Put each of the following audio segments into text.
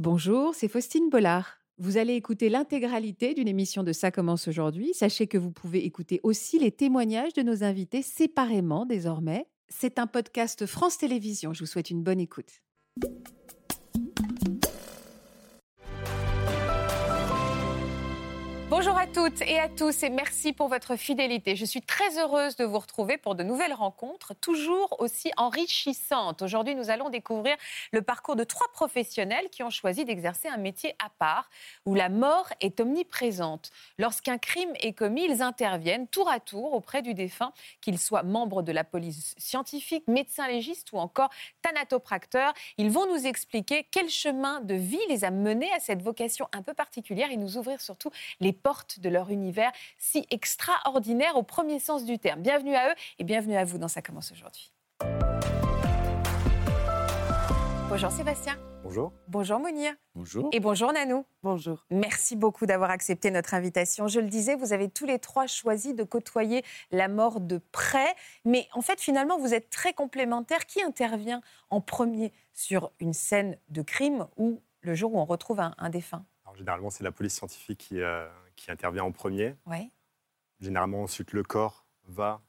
Bonjour, c'est Faustine Bollard. Vous allez écouter l'intégralité d'une émission de Ça commence aujourd'hui. Sachez que vous pouvez écouter aussi les témoignages de nos invités séparément désormais. C'est un podcast France Télévisions. Je vous souhaite une bonne écoute. Bonjour à toutes et à tous et merci pour votre fidélité. Je suis très heureuse de vous retrouver pour de nouvelles rencontres, toujours aussi enrichissantes. Aujourd'hui, nous allons découvrir le parcours de trois professionnels qui ont choisi d'exercer un métier à part, où la mort est omniprésente. Lorsqu'un crime est commis, ils interviennent tour à tour auprès du défunt, qu'il soit membre de la police scientifique, médecin légiste ou encore thanatopracteur. Ils vont nous expliquer quel chemin de vie les a menés à cette vocation un peu particulière et nous ouvrir surtout les portes de leur univers si extraordinaire au premier sens du terme. Bienvenue à eux et bienvenue à vous dans Ça commence aujourd'hui. Bonjour Sébastien. Bonjour. Bonjour Mounir. Bonjour. Et bonjour Nanou. Bonjour. Merci beaucoup d'avoir accepté notre invitation. Je le disais, vous avez tous les trois choisi de côtoyer la mort de près. Mais en fait, finalement, vous êtes très complémentaires. Qui intervient en premier sur une scène de crime ou le jour où on retrouve un, un défunt? Alors, Généralement, c'est la police scientifique qui, euh, qui intervient en premier. Oui. Généralement, ensuite, le corps va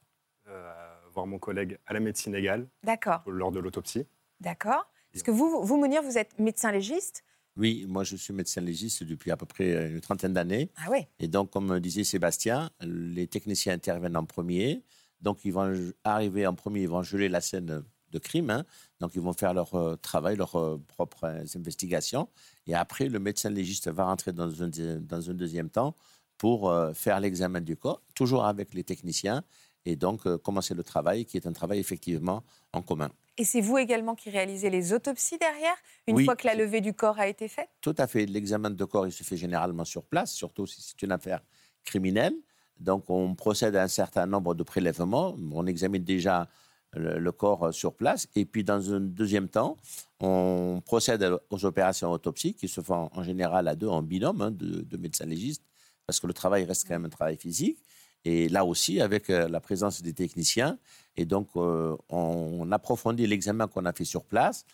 euh, voir mon collègue à la médecine égale D'accord, lors de l'autopsie. d'accord. Est-ce que vous, vous, Mounir, vous êtes médecin légiste Oui, moi je suis médecin légiste depuis à peu près une trentaine d'années. Ah oui. Et donc, comme disait Sébastien, les techniciens interviennent en premier. Donc, ils vont arriver en premier, ils vont geler la scène de crime. hein. Donc, ils vont faire leur euh, travail, leurs euh, propres euh, investigations. Et après, le médecin légiste va rentrer dans un, deux- dans un deuxième temps pour faire l'examen du corps, toujours avec les techniciens. Et donc, commencer le travail, qui est un travail effectivement en commun. Et c'est vous également qui réalisez les autopsies derrière, une Oui. fois que la levée du corps a été faite? Tout à fait. L'examen de corps, il se fait généralement sur place, surtout si c'est une affaire criminelle. Donc, on procède à un certain nombre de prélèvements. On examine déjà le, corps euh, sur place. Et puis, dans un deuxième temps, on procède aux opérations autopsies qui se font en général à deux, en binôme, hein, de, de médecins légistes, parce que le travail reste quand même un travail physique. Et là aussi, avec euh, la présence des techniciens. Et donc, euh, on approfondit l'examen qu'on a fait sur place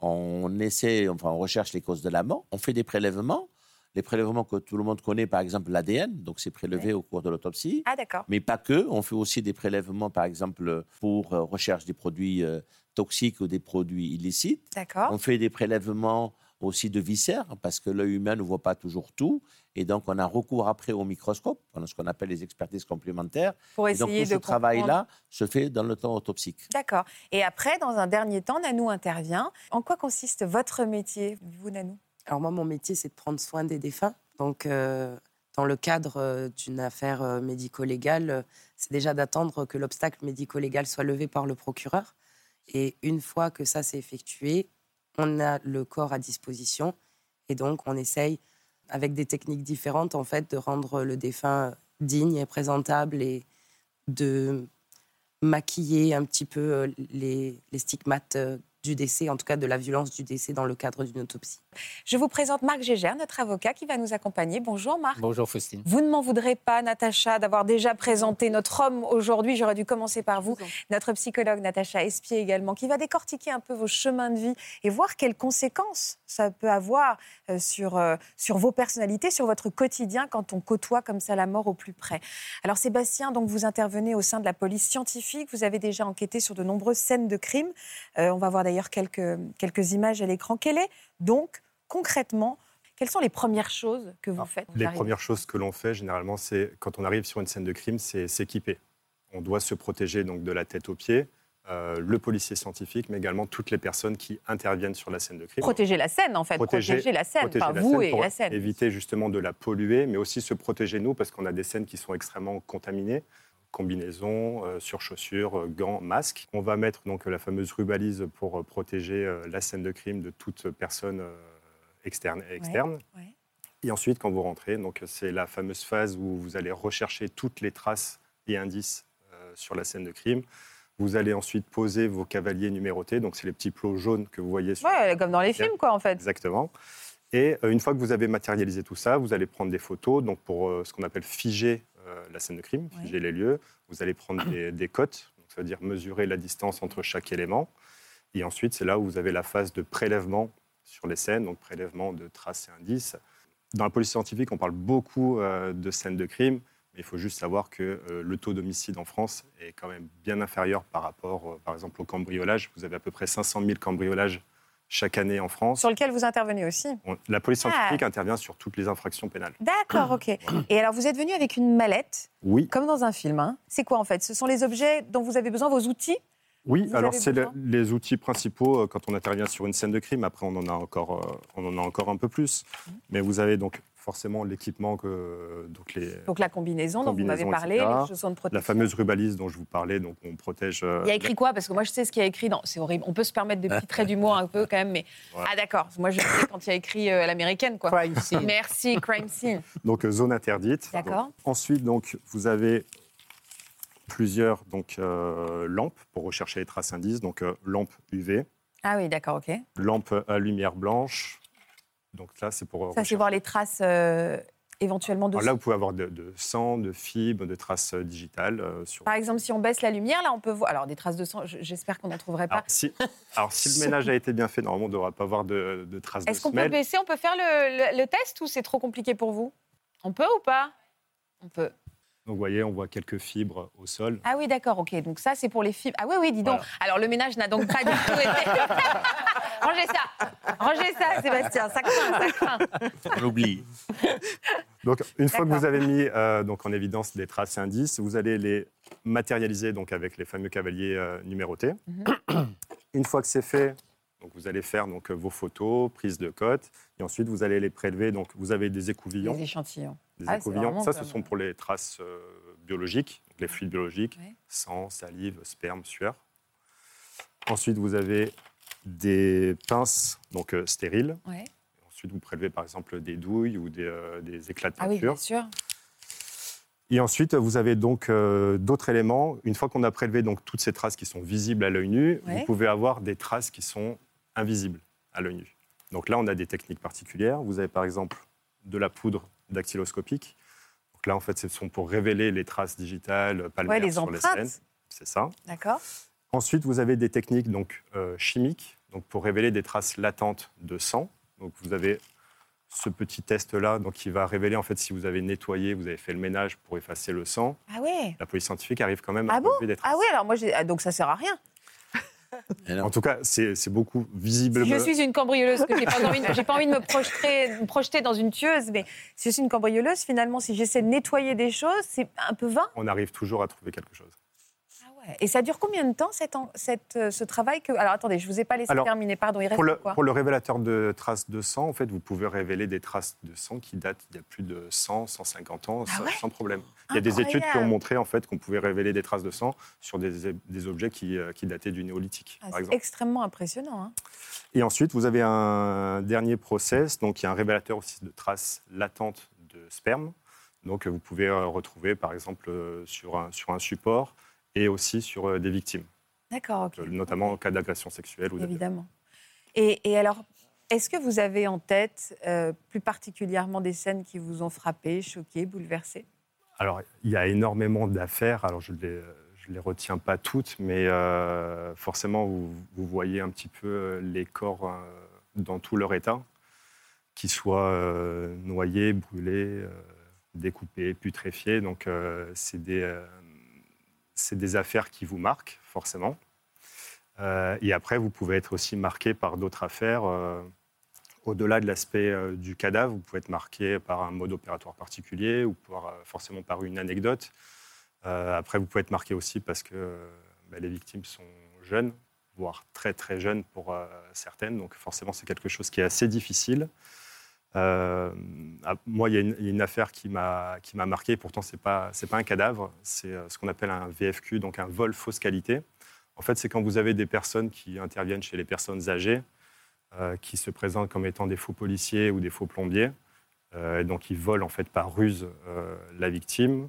on essaie, enfin, on recherche les causes de la mort, on fait des prélèvements, les prélèvements que tout le monde connaît, par exemple l'ADN, donc c'est prélevé au cours de l'autopsie, Ah d'accord. mais pas que, on fait aussi des prélèvements, par exemple, pour euh, recherche des produits euh, toxiques ou des produits illicites. D'accord. On fait des prélèvements aussi de viscères, parce que l'œil humain ne voit pas toujours tout, et donc on a recours après au microscope, a ce qu'on appelle les expertises complémentaires, Pour et donc essayer tout de ce comprendre. travail-là se fait dans le temps autopsique. D'accord. Et après, dans un dernier temps, Nanou intervient. En quoi consiste votre métier, vous Nanou? Alors moi, mon métier, c'est de prendre soin des défunts. Donc, euh, dans le cadre euh, d'une affaire euh, médico-légale, c'est déjà d'attendre que l'obstacle médico-légal soit levé par le procureur. Et une fois que ça s'est effectué, on a le corps à disposition. Et donc, on essaye, avec des techniques différentes, en fait, de rendre le défunt digne et présentable et de maquiller un petit peu les, stigmates du décès, en tout cas de la violence du décès dans le cadre d'une autopsie. Je vous présente Marc Gégère, notre avocat qui va nous accompagner. Bonjour Marc. Bonjour Faustine. Vous ne m'en voudrez pas, Natacha, d'avoir déjà présenté notre homme aujourd'hui. J'aurais dû commencer par vous. Notre psychologue, Natacha Espier également, qui va décortiquer un peu vos chemins de vie et voir quelles conséquences ça peut avoir euh, sur, euh, sur vos personnalités, sur votre quotidien quand on côtoie comme ça la mort au plus près. Alors Sébastien, donc vous intervenez au sein de la police scientifique. Vous avez déjà enquêté sur de nombreuses scènes de crimes. Euh, on va voir d'ailleurs quelques, quelques images à l'écran. Quelle est donc concrètement quelles sont les premières choses que vous Alors, faites Les premières choses que l'on fait, généralement, c'est quand on arrive sur une scène de crime, c'est s'équiper. On doit se protéger donc de la tête aux pieds, euh, le policier scientifique, mais également toutes les personnes qui interviennent sur la scène de crime. Protéger la scène, en fait. Protéger, Protéger- la scène. protéger la vous scène et pour la scène. Éviter justement de la polluer, mais aussi se protéger nous, parce qu'on a des scènes qui sont extrêmement contaminées. Combinaisons, euh, surchaussures, euh, gants, masques. On va mettre donc la fameuse rubalise pour euh, protéger euh, la scène de crime de toute personne euh, externe et externe. ouais. Et ensuite, quand vous rentrez, donc c'est la fameuse phase où vous allez rechercher toutes les traces et indices euh, sur la scène de crime. Vous allez ensuite poser vos cavaliers numérotés, donc c'est les petits plots jaunes que vous voyez sur Ouais, comme dans les films, quoi, en fait. Exactement. Et euh, une fois que vous avez matérialisé tout ça, vous allez prendre des photos donc pour euh, ce qu'on appelle figer euh, la scène de crime, Ouais. figer les lieux. Vous allez prendre des, des cotes, donc ça veut dire mesurer la distance entre chaque élément. Et ensuite, c'est là où vous avez la phase de prélèvement sur les scènes, donc prélèvement de traces et indices. Dans la police scientifique, on parle beaucoup euh, de scènes de crime, mais il faut juste savoir que euh, le taux d'homicide en France est quand même bien inférieur par rapport, euh, par exemple, au cambriolage. Vous avez à peu près 500 000 cambriolages chaque année en France. Sur lequel vous intervenez aussi On- La police scientifique intervient sur toutes les infractions pénales. D'accord, ok. Et alors, vous êtes venu avec une mallette, Oui, comme dans un film. hein. C'est quoi en fait? Ce sont les objets dont vous avez besoin, vos outils? Oui. Vous alors c'est le- les outils principaux euh, quand on intervient sur une scène de crime. Après, on en a encore, euh, on en a encore un peu plus. Mmh. Mais vous avez donc forcément l'équipement que donc les, Donc la combinaison dont vous m'avez parlé, etc. les chaussons de protection. la fameuse rubalise dont je vous parlais. Donc on protège. euh, Il y a écrit quoi? Parce que moi, je sais ce qu'il y a écrit dans. C'est horrible. On peut se permettre des petits traits d'humour un peu quand même, mais. Ouais. Ah, d'accord. Moi, je sais quand il y a écrit euh, à l'américaine, quoi. Crime scene. Merci, crime scene. Donc euh, zone interdite. D'accord. Donc, ensuite, donc vous avez plusieurs donc euh, lampes pour rechercher les traces indices. Donc euh, lampe UV, Ah oui, d'accord, ok. lampe à lumière blanche. Donc là, c'est pour Ça, c'est voir les traces euh, éventuellement de. Alors là, vous pouvez avoir de, de sang, de fibres, de traces euh, digitales. euh, sur... Par exemple, si on baisse la lumière, là, on peut voir. Alors, des traces de sang, je- j'espère qu'on n'en trouverait pas. Alors si, alors, si le ménage a été bien fait, normalement, on ne devra pas avoir de, de traces de Est-ce qu'on peut baisser On peut faire le, le- le test ou c'est trop compliqué pour vous? On peut ou pas? On peut. Donc vous voyez, on voit quelques fibres au sol. Ah oui, d'accord, ok. Donc ça, c'est pour les fibres. Ah oui, oui, dis donc. Voilà. Alors le ménage n'a donc pas du tout été. Rangez ça, rangez ça, Sébastien. Ça craint, ça craint. On oublie. Donc une fois que vous avez mis euh, donc, en évidence des traces et indices, vous allez les matérialiser donc, avec les fameux cavaliers euh, numérotés. Mhm. Une fois que c'est fait, donc, vous allez faire donc, vos photos, prise de cote, et ensuite vous allez les prélever. Donc vous avez des écouvillons. Les échantillons. Des Ah, écouvillons. Ça, ce sont pour les traces euh, biologiques, donc les fluides biologiques, Ouais. sang, salive, sperme, sueur. Ensuite, vous avez des pinces donc euh, stériles. Ouais. Ensuite, vous prélevez par exemple des douilles ou des, euh, des éclats de Ah oui, peinture. bien sûr. Et ensuite, vous avez donc euh, d'autres éléments. Une fois qu'on a prélevé donc toutes ces traces qui sont visibles à l'œil nu, Ouais. vous pouvez avoir des traces qui sont invisibles à l'œil nu. Donc là, on a des techniques particulières. Vous avez par exemple de la poudre dactyloscopique. Donc là, en fait, ce sont pour révéler les traces digitales palmaires Ouais, les sur les scènes. C'est ça. D'accord. Ensuite, vous avez des techniques donc, euh, chimiques donc pour révéler des traces latentes de sang. Donc vous avez ce petit test-là donc, qui va révéler en fait si vous avez nettoyé, vous avez fait le ménage pour effacer le sang. Ah ouais. La police scientifique arrive quand même à Ah bon? relever des traces. Ah oui, alors moi, ah, donc ça sert à rien. En tout cas, c'est beaucoup visible. Si je suis une cambrioleuse, j'ai pas pas envie de me projeter, me projeter dans une tueuse, mais si je suis une cambrioleuse, finalement, si j'essaie de nettoyer des choses, c'est un peu vain. On arrive toujours à trouver quelque chose. Et ça dure combien de temps cette, en- cette, euh, ce travail que... Alors attendez, je vous ai pas laissé Alors, terminer, pardon. Il reste Pour le, quoi pour le révélateur de traces de sang, en fait, vous pouvez révéler des traces de sang qui datent d'il y a plus de 100, 150 ans, Ah sans, ouais sans problème. Il y a des études qui ont montré en fait qu'on pouvait révéler des traces de sang sur des, des objets qui, euh, qui dataient du néolithique, Ah, par C'est exemple. extrêmement impressionnant. hein. Et ensuite, vous avez un dernier process, donc il y a un révélateur aussi de traces latentes de sperme. Donc vous pouvez euh, retrouver par exemple sur un, sur un support et aussi sur euh, des victimes, D'accord, euh, notamment en cas d'agression sexuelle. Ou Évidemment. Et, et alors, est-ce que vous avez en tête euh, plus particulièrement des scènes qui vous ont frappé, choqué, bouleversé? Alors il y a énormément d'affaires, alors je ne les, je les retiens pas toutes, mais euh, forcément vous, vous voyez un petit peu les corps euh, dans tout leur état, qu'ils soient noyés, brûlés, découpés, putréfiés. Donc c'est des, c'est des affaires qui vous marquent forcément. Euh, et après, vous pouvez être aussi marqué par d'autres affaires. euh, au-delà de l'aspect euh, du cadavre, vous pouvez être marqué par un mode opératoire particulier ou forcément par une anecdote. Après, vous pouvez être marqué aussi parce que bah, les victimes sont jeunes, voire très très jeunes pour certaines. Donc forcément, c'est quelque chose qui est assez difficile. Euh, ah, moi, il y, a une- une affaire qui m'a marqué. Pourtant, c'est pas c'est pas un cadavre, c'est euh, ce qu'on appelle un VFQ, donc un vol fausse qualité. En fait, c'est quand vous avez des personnes qui interviennent chez les personnes âgées, euh, qui se présentent comme étant des faux policiers ou des faux plombiers. Et donc, ils volent en fait par ruse la victime.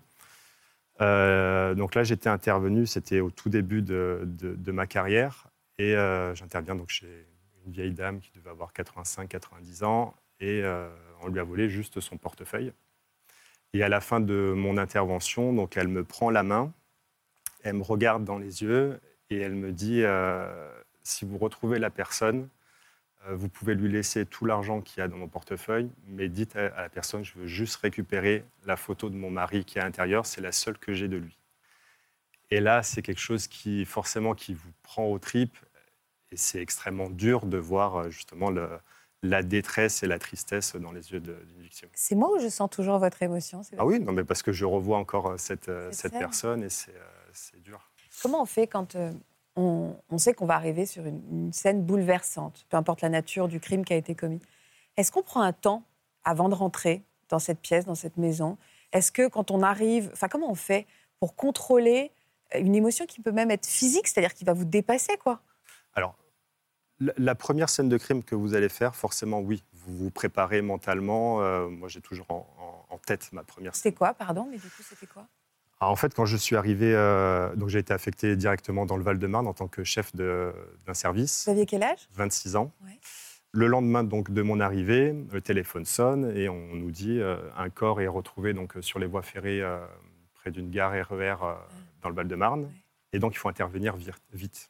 Donc là, j'étais intervenu, c'était au tout début de, de- de ma carrière. Et j'interviens donc chez une vieille dame qui devait avoir 85-90 ans. Et euh, on lui a volé juste son portefeuille. Et à la fin de mon intervention, donc elle me prend la main, elle me regarde dans les yeux et elle me dit euh, si vous retrouvez la personne, Euh, vous pouvez lui laisser tout l'argent qu'il y a dans mon portefeuille, mais dites à, la personne, je veux juste récupérer la photo de mon mari qui est à l'intérieur, c'est la seule que j'ai de lui. Et là, c'est quelque chose qui, forcément, qui vous prend aux tripes, et c'est extrêmement dur de voir justement le, la détresse et la tristesse dans les yeux d'une victime. C'est moi ou je sens toujours votre émotion Ah oui, non, mais parce que je revois encore euh, cette, euh, Cette cette personne et c'est euh, c'est dur. Comment on fait quand euh, on, on sait qu'on va arriver sur une, une scène bouleversante, peu importe la nature du crime qui a été commis? Est-ce qu'on prend un temps avant de rentrer dans cette pièce, dans cette maison? Est-ce que quand on arrive, enfin comment on fait pour contrôler une émotion qui peut même être physique, c'est-à-dire qui va vous dépasser quoi? La, première scène de crime que vous allez faire, forcément, oui, vous vous préparez mentalement. Euh, moi, j'ai toujours en, en- en tête ma première scène. C'était quoi, pardon Mais du coup, c'était quoi? Alors, en fait, quand je suis arrivé, euh, donc j'ai été affecté directement dans le Val-de-Marne en tant que chef d'un service, Vous aviez quel âge? 26 ans. Ouais. Le lendemain donc de mon arrivée, le téléphone sonne et on nous dit euh, un corps est retrouvé donc sur les voies ferrées euh, près d'une gare RER euh, dans le Val-de-Marne. Ouais. Et donc, il faut intervenir vite.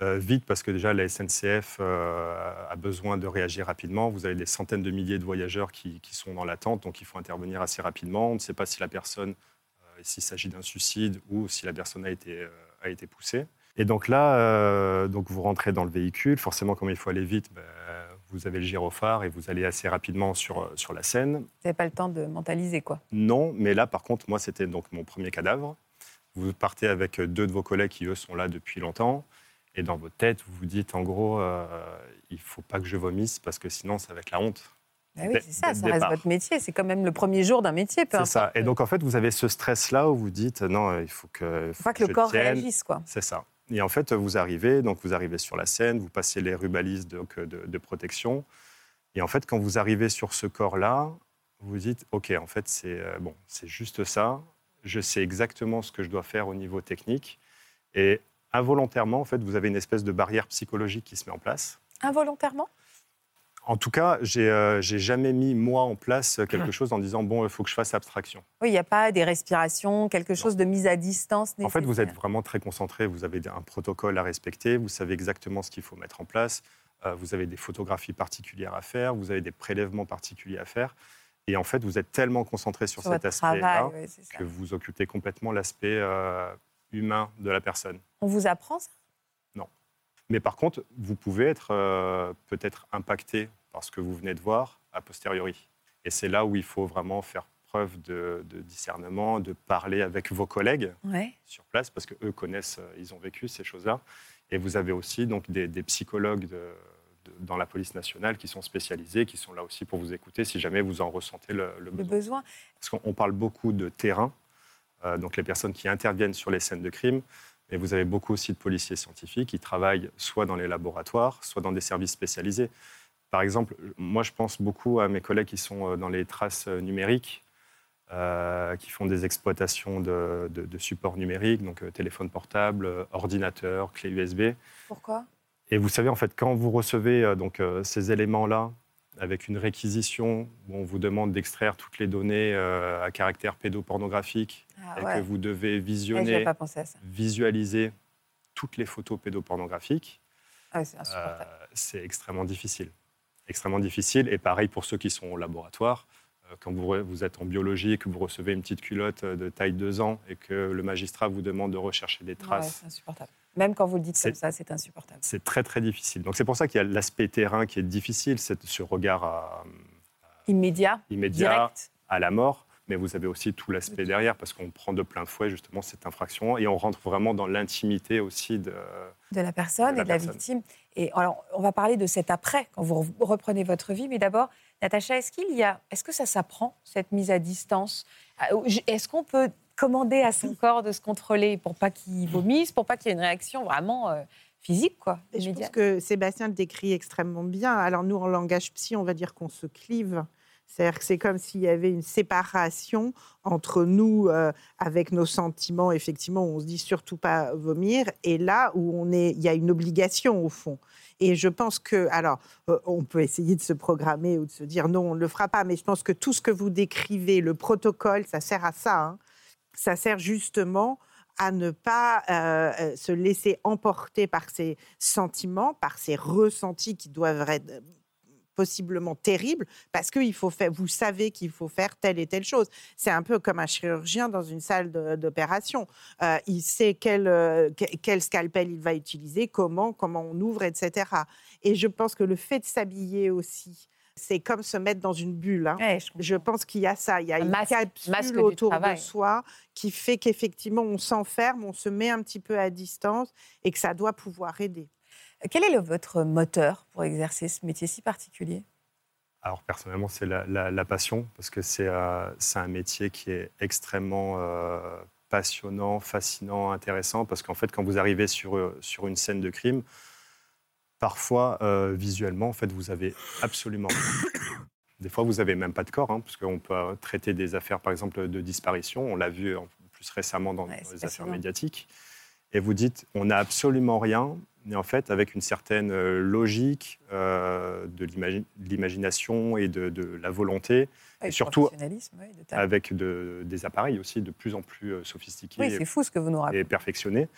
Euh, vite parce que déjà, la SNCF euh, a besoin de réagir rapidement. Vous avez des centaines de milliers de voyageurs qui, qui sont dans l'attente, donc il faut intervenir assez rapidement. On ne sait pas si la personne, euh, s'il s'agit d'un suicide ou si la personne a été, a été poussée. Et donc là, euh, donc vous rentrez dans le véhicule. Forcément, comme il faut aller vite, ben, vous avez le gyrophare et vous allez assez rapidement sur, sur la scène. Vous n'avez pas le temps de mentaliser quoi Non, mais là, par contre, moi, c'était donc mon premier cadavre. Vous partez avec deux de vos collègues qui, eux, sont là depuis longtemps. Et dans votre tête, vous vous dites, en gros, euh, il ne faut pas que je vomisse parce que sinon, ça va être la honte. Ah oui, c'est ça, ça reste votre métier. C'est quand même le premier jour d'un métier, C'est ça. Et donc, en fait, vous avez ce stress-là où vous dites, non, il faut que, faut pas que le corps tienne. réagisse quoi. C'est ça. Et en fait, vous arrivez, donc vous arrivez sur la scène, vous passez les rubalises donc, de, de protection. Et en fait, quand vous arrivez sur ce corps-là, vous vous dites, OK, en fait, c'est euh, bon, c'est juste ça. Je sais exactement ce que je dois faire au niveau technique. Et involontairement, en fait, vous avez une espèce de barrière psychologique qui se met en place. Involontairement? En tout cas, j'ai euh, jamais mis, moi, en place quelque chose en disant, bon, il faut que je fasse abstraction. Oui, il n'y a pas des respirations, quelque chose de mise à distance En fait, vous êtes vraiment très concentré, vous avez un protocole à respecter, vous savez exactement ce qu'il faut mettre en place, euh, vous avez des photographies particulières à faire, vous avez des prélèvements particuliers à faire. Et en fait, vous êtes tellement concentré sur, sur cet aspect-là que vous occupez complètement l'aspect euh, humain de la personne. On vous apprend ça? Mais par contre, vous pouvez être euh, peut-être impacté par ce que vous venez de voir a posteriori. Et c'est là où il faut vraiment faire preuve de, de discernement, de parler avec vos collègues Ouais. sur place parce qu'eux connaissent, euh, ils ont vécu ces choses-là. Et vous avez aussi donc des, des psychologues de- de- dans la police nationale qui sont spécialisés, qui sont là aussi pour vous écouter si jamais vous en ressentez le, le Le besoin. Parce qu'on on parle beaucoup de terrain, donc les personnes qui interviennent sur les scènes de crime, mais vous avez beaucoup aussi de policiers scientifiques qui travaillent soit dans les laboratoires, soit dans des services spécialisés. Par exemple, moi je pense beaucoup à mes collègues qui sont euh, dans les traces euh, numériques, euh, qui font des exploitations de, de- de supports numériques, donc euh, téléphone portable, euh, ordinateur, clé USB. Pourquoi? Et vous savez, en fait, quand vous recevez euh, donc, euh, ces éléments-là, avec une réquisition où on vous demande d'extraire toutes les données euh, à caractère pédopornographique ah, et ouais. que vous devez visionner, j'avais pas pensé à ça. visualiser toutes les photos pédopornographiques, Ah, ouais, c'est insupportable. euh, c'est extrêmement difficile. Extrêmement difficile. Et pareil pour ceux qui sont au laboratoire. Euh, Quand vous, êtes en biologie et que vous recevez une petite culotte de taille 2 ans et que le magistrat vous demande de rechercher des Ouais, traces c'est insupportable. Même quand vous le dites comme ça, c'est insupportable. c'est très très difficile. Donc c'est pour ça qu'il y a l'aspect terrain qui est difficile, c'est ce regard à- Immédiat, immédiat direct. à la mort, mais vous avez aussi tout l'aspect derrière parce qu'on prend de plein fouet justement cette infraction et on rentre vraiment dans l'intimité aussi de. de la personne De la et de la victime. Et alors, on va parler de cet après, quand vous re- reprenez votre vie. Mais d'abord, Natacha, est-ce qu'il y a, est-ce que ça s'apprend cette mise à distance? Ah, Est-ce qu'on peut commander à son corps de se contrôler pour pas qu'il vomisse, pour pas qu'il y ait une réaction vraiment euh, physique, quoi, Et je pense que Sébastien le décrit extrêmement bien. Alors nous, en langage psy, on va dire qu'on se clive. C'est-à-dire que c'est comme s'il y avait une séparation entre nous, euh, avec nos sentiments, effectivement, où on se dit surtout pas vomir, et là où on est, il y a une obligation au fond. Et je pense que, alors, euh, on peut essayer de se programmer ou de se dire non, on ne le fera pas, mais je pense que tout ce que vous décrivez, le protocole, ça sert à ça. hein. Ça sert justement à ne pas euh, euh, se laisser emporter par ses sentiments, par ses ressentis qui doivent être euh, possiblement terribles, parce que faut faire, vous savez qu'il faut faire telle et telle chose. C'est un peu comme un chirurgien dans une salle d'opération. il sait quel, quel scalpel il va utiliser, comment, comment on ouvre, etc. Et je pense que le fait de s'habiller aussi, c'est comme se mettre dans une bulle. Hein. je, pense qu'il y a ça. Il y a une capsule autour de soi qui fait qu'effectivement, on s'enferme, on se met un petit peu à distance et que ça doit pouvoir aider. Quel est le, votre moteur pour exercer ce métier si particulier? Alors personnellement, c'est la, passion, parce que c'est euh, un métier qui est extrêmement euh, passionnant, fascinant, intéressant, parce qu'en fait, quand vous arrivez sur, euh, sur une scène de crime, Parfois, euh, visuellement, en fait, vous avez absolument Des fois, vous n'avez même pas de corps, hein, parce qu'on peut traiter des affaires, par exemple, de disparition. On l'a vu plus récemment dans les affaires médiatiques. Et vous dites, on n'a absolument rien, mais en fait, avec une certaine euh, logique euh, de l'imagination et de, la volonté, et surtout avec des appareils aussi de plus en plus sophistiqués oui, fou ce que vous nous et perfectionnés,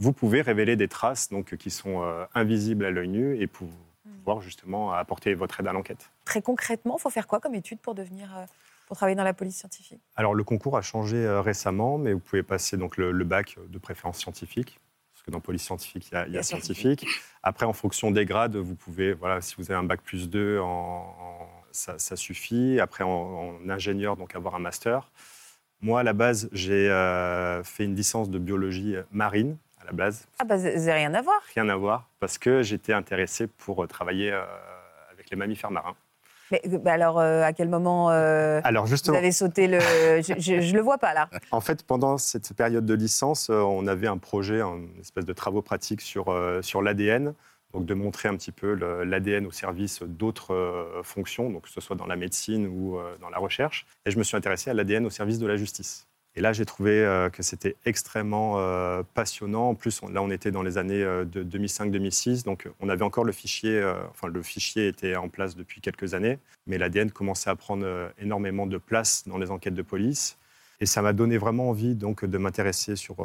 vous pouvez révéler des traces donc, qui sont euh, invisibles à l'œil nu et pour pouvoir justement apporter votre aide à l'enquête. Très concrètement, il faut faire quoi comme étude pour devenir euh, pour travailler dans la police scientifique? Alors le concours a changé euh, récemment, mais vous pouvez passer donc le, bac de préférence scientifique, parce que dans police scientifique il y a, scientifique. Après, en fonction des grades, vous pouvez voilà si vous avez un bac plus 2, ça, suffit. Après en, ingénieur, donc avoir un master. Moi, à la base, j'ai fait une licence de biologie marine la base. Ah bah c'est rien à voir. Rien à voir, parce que j'étais intéressé pour euh, travailler euh, avec les mammifères marins. Mais euh, bah alors, à quel moment alors justement, vous avez sauté le... je ne le vois pas là. En fait, pendant cette période de licence, on avait un projet, une espèce de travaux pratiques sur, sur l'ADN, donc de montrer un petit peu l'ADN au service d'autres fonctions, donc que ce soit dans la médecine ou dans la recherche. Et je me suis intéressé à l'ADN au service de la justice. Et là, j'ai trouvé euh, que c'était extrêmement euh, passionnant. En plus, là, on était dans les années euh, de 2005-2006, donc on avait encore le fichier, enfin le fichier était en place depuis quelques années, mais l'ADN commençait à prendre énormément de place dans les enquêtes de police. Et ça m'a donné vraiment envie donc, de m'intéresser sur,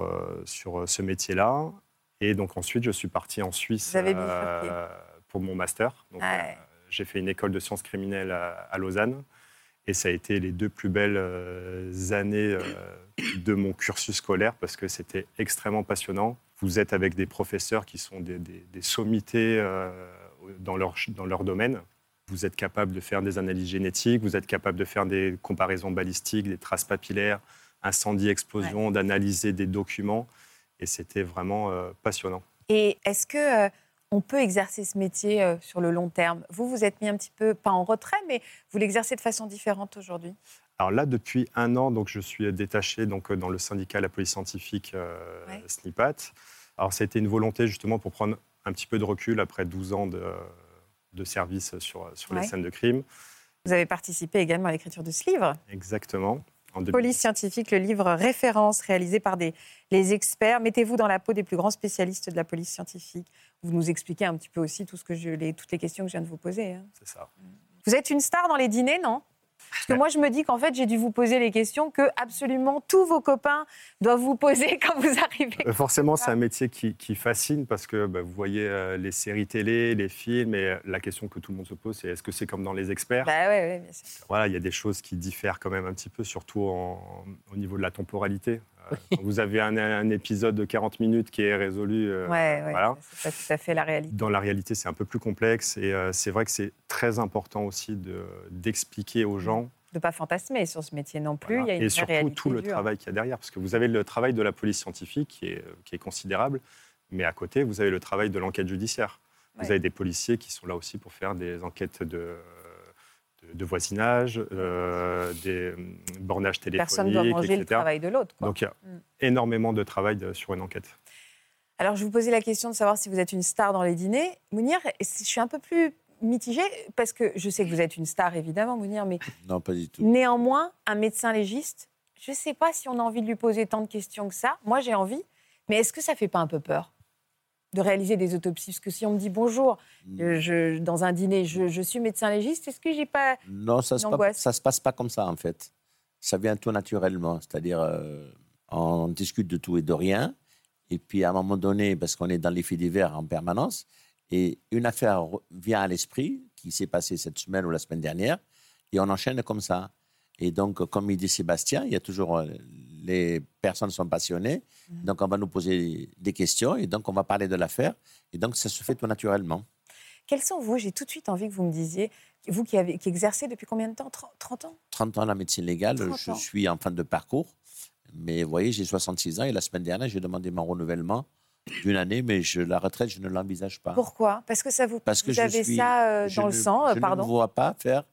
sur ce métier-là. Et donc ensuite, je suis parti en Suisse pour mon master. J'ai fait une école de sciences criminelles à Lausanne. Et ça a été les deux plus belles euh, années euh, de mon cursus scolaire parce que c'était extrêmement passionnant. Vous êtes avec des professeurs qui sont des, sommités euh, dans, leur, dans leur domaine. Vous êtes capable de faire des analyses génétiques, vous êtes capable de faire des comparaisons balistiques, des traces papillaires, incendie, explosion, d'analyser des documents. Et c'était vraiment passionnant. Et est-ce que on peut exercer ce métier euh, sur le long terme. Vous, vous êtes mis un petit peu, pas en retrait, mais vous l'exercez de façon différente aujourd'hui alors là, depuis un an, donc, je suis détaché donc, dans le syndicat La Police Scientifique euh, SNIPAT. Alors ça a été une volonté justement pour prendre un petit peu de recul après 12 ans de, de service sur, sur les scènes de crime. Vous avez participé également à l'écriture de ce livre Exactement. Police scientifique, le livre référence réalisé par des, les experts. Mettez-vous dans la peau des plus grands spécialistes de la police scientifique. Vous nous expliquez un petit peu aussi tout ce que je, les, toutes les questions que je viens de vous poser. Hein. C'est ça. Vous êtes une star dans les dîners, non? Parce que moi, je me dis qu'en fait, j'ai dû vous poser les questions que absolument tous vos copains doivent vous poser quand vous arrivez. Euh, forcément, c'est un métier qui, fascine parce que bah, vous voyez euh, les séries télé, les films, et euh, la question que tout le monde se pose, c'est est-ce que c'est comme dans Les Experts? Bah, ouais, bien sûr. Voilà, il y a des choses qui diffèrent quand même un petit peu, surtout au niveau de la temporalité. vous avez un, épisode de 40 minutes qui est résolu. ouais, voilà. c'est pas tout à fait la réalité. Dans la réalité, c'est un peu plus complexe et c'est vrai que c'est très important aussi d'expliquer aux gens de pas fantasmer sur ce métier non plus. Il y a une et surtout tout le travail qu'il y a derrière, parce que vous avez le travail de la police scientifique qui est, qui est considérable, mais à côté, vous avez le travail de l'enquête judiciaire. Vous avez des policiers qui sont là aussi pour faire des enquêtes de, de, voisinage, euh, des bornages téléphoniques, Personne doit manger le travail de l'autre. Donc il y a mm. énormément de travail sur une enquête. Alors je vous posais la question de savoir si vous êtes une star dans les dîners. Mounir, je suis un peu plus mitigé parce que je sais que vous êtes une star, évidemment, Mounir, mais. Non, pas du tout. Néanmoins, un médecin légiste, je ne sais pas si on a envie de lui poser tant de questions que ça. Moi, j'ai envie. Mais est-ce que ça ne fait pas un peu peur de réaliser des autopsies? Parce que si on me dit bonjour mm. euh, je, dans un dîner, je, suis médecin légiste, est-ce que j'ai pas. Non, ça ne se, passe pas comme ça, en fait. Ça vient tout naturellement. C'est-à-dire. Euh, on discute de tout et de rien. Et puis à un moment donné, parce qu'on est dans les faits divers en permanence, et une affaire vient à l'esprit qui s'est passée cette semaine ou la semaine dernière, et on enchaîne comme ça. Et donc, comme il dit Sébastien, il y a toujours euh, les personnes sont passionnées, mmh. donc on va nous poser des questions et donc on va parler de l'affaire. Et donc ça se fait tout naturellement. Quels sont vous J'ai tout de suite envie que vous me disiez, vous qui, avez, qui exercez depuis combien de temps? 30 ans? 30 ans la médecine légale. Je suis en fin de parcours. Mais vous voyez, j'ai 66 ans et la semaine dernière, j'ai demandé mon renouvellement d'une année, mais je, la retraite, je ne l'envisage pas. Pourquoi? Parce que ça vous, Parce que vous avez ça euh, dans le sang, je pardon. Je ne vois pas faire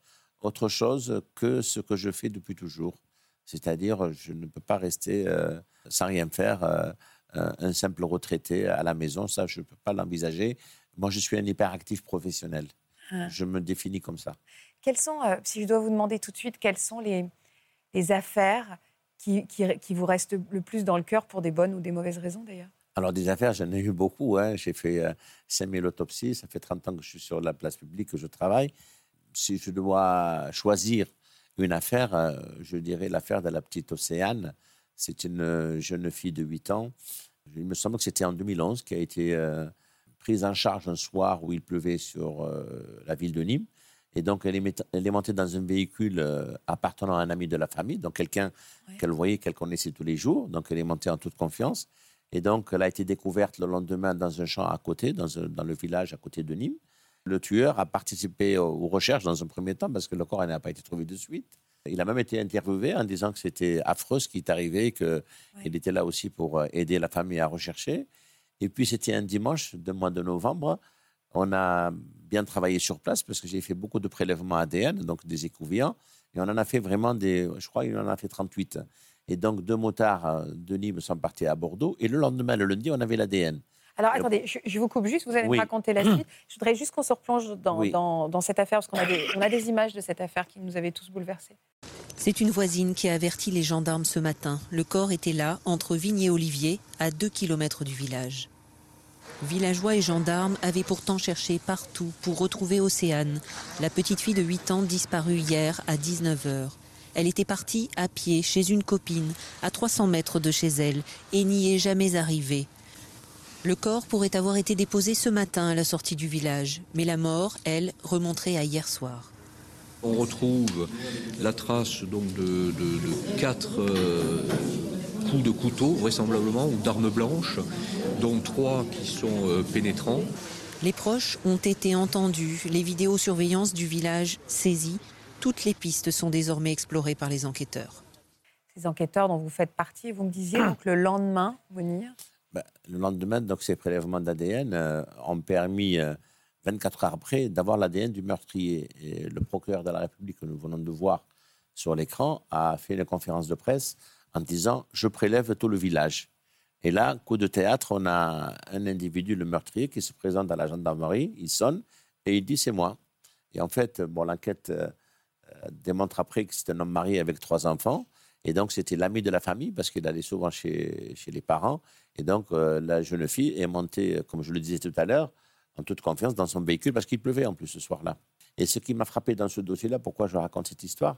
autre chose que ce que je fais depuis toujours. C'est-à-dire, je ne peux pas rester euh, sans rien faire, euh, un simple retraité à la maison. Ça, je ne peux pas l'envisager. Moi, je suis un hyperactif professionnel. Ah. Je me définis comme ça. Quelles sont, si je dois vous demander tout de suite, quelles sont les, les affaires qui, qui, vous restent le plus dans le cœur pour des bonnes ou des mauvaises raisons, d'ailleurs? Alors, des affaires, j'en ai eu beaucoup. Hein. J'ai fait 5000 autopsies. Ça fait 30 ans que je suis sur la place publique, que je travaille si je dois choisir une affaire, euh, je dirais l'affaire de la petite Océane. C'est une euh, jeune fille de 8 ans. Il me semble que c'était en 2011 qui a été euh, prise en charge un soir où il pleuvait sur la ville de Nîmes. Et donc, elle est, montée dans un véhicule appartenant à un ami de la famille, donc quelqu'un qu'elle voyait, qu'elle connaissait tous les jours. Donc, elle est montée en toute confiance. Et donc, elle a été découverte le lendemain dans un champ à côté, dans, dans le village à côté de Nîmes. Le tueur a participé aux recherches dans un premier temps parce que le corps n'a pas été trouvé de suite. Il a même été interviewé en disant que c'était affreux ce qui est arrivé, qu'il était là aussi pour euh, aider la famille à rechercher. Et puis c'était un dimanche de mois de novembre. On a bien travaillé sur place parce que j'ai fait beaucoup de prélèvements ADN, donc des écouvillants. Et on en a fait vraiment des, je crois qu'il en a fait 38. Et donc deux motards euh, de Nîmes sont partis à Bordeaux. Et le lendemain, le lundi, on avait l'ADN. Alors attendez, je, vous coupe juste, vous allez me raconter la suite. Je voudrais juste qu'on se replonge dans, dans, cette affaire, parce qu'on a, des, on a des images de cette affaire qui nous avaient tous bouleversés. C'est une voisine qui a averti les gendarmes ce matin. Le corps était là, entre Vigne et Olivier, à 2 km du village. Villageois et gendarmes avaient pourtant cherché partout pour retrouver Océane, la petite fille de 8 ans disparue hier à 19h. Elle était partie à pied chez une copine, à 300 mètres de chez elle, et n'y est jamais arrivée. Le corps pourrait avoir été déposé ce matin à la sortie du village, mais la mort, elle, remonterait à hier soir. On retrouve la trace donc de, quatre euh, coups de couteau, vraisemblablement, ou d'armes blanches, dont trois qui sont euh, pénétrants. Les proches ont été entendus, les vidéosurveillances du village saisies. Toutes les pistes sont désormais explorées par les enquêteurs. Ces enquêteurs dont vous faites partie, vous me disiez donc le lendemain, venir ben, le lendemain, donc, ces prélèvements d'ADN euh, ont permis, 24 euh, heures après, d'avoir l'ADN du meurtrier. Et le procureur de la République, que nous venons de voir sur l'écran, a fait une conférence de presse en disant Je prélève tout le village. Et là, coup de théâtre, on a un individu, le meurtrier, qui se présente à la gendarmerie, il sonne et il dit C'est moi. Et en fait, bon, l'enquête euh, démontre après que c'est un homme marié avec trois enfants. Et donc, c'était l'ami de la famille parce qu'il allait souvent chez, chez les parents. Et donc, euh, la jeune fille est montée, comme je le disais tout à l'heure, en toute confiance dans son véhicule parce qu'il pleuvait en plus ce soir-là. Et ce qui m'a frappé dans ce dossier-là, pourquoi je raconte cette histoire?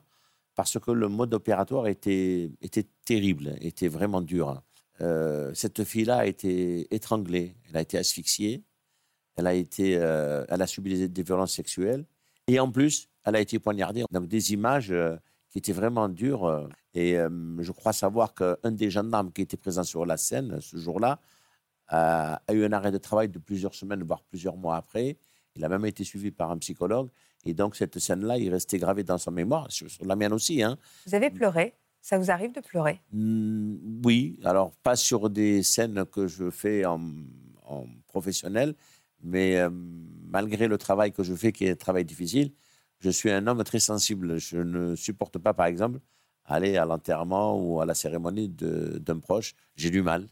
Parce que le mode opératoire était, était terrible, était vraiment dur. Euh, cette fille-là a été étranglée, elle a été asphyxiée, elle a, été, euh, elle a subi des, violences sexuelles et en plus, elle a été poignardée. Donc des images qui étaient vraiment dures. Et euh, je crois savoir qu'un des gendarmes qui était présent sur la scène ce jour-là a, eu un arrêt de travail de plusieurs semaines, voire plusieurs mois après. Il a même été suivi par un psychologue. Et donc, cette scène-là, il restait gravé dans sa mémoire, sur, la mienne aussi. Hein. Vous avez pleuré? Ça vous arrive de pleurer? Mmh, Oui. Alors, pas sur des scènes que je fais en, professionnel, mais euh, malgré le travail que je fais, qui est un travail difficile, je suis un homme très sensible. Je ne supporte pas, par exemple, aller à l'enterrement ou à la cérémonie d'un proche, j'ai du mal.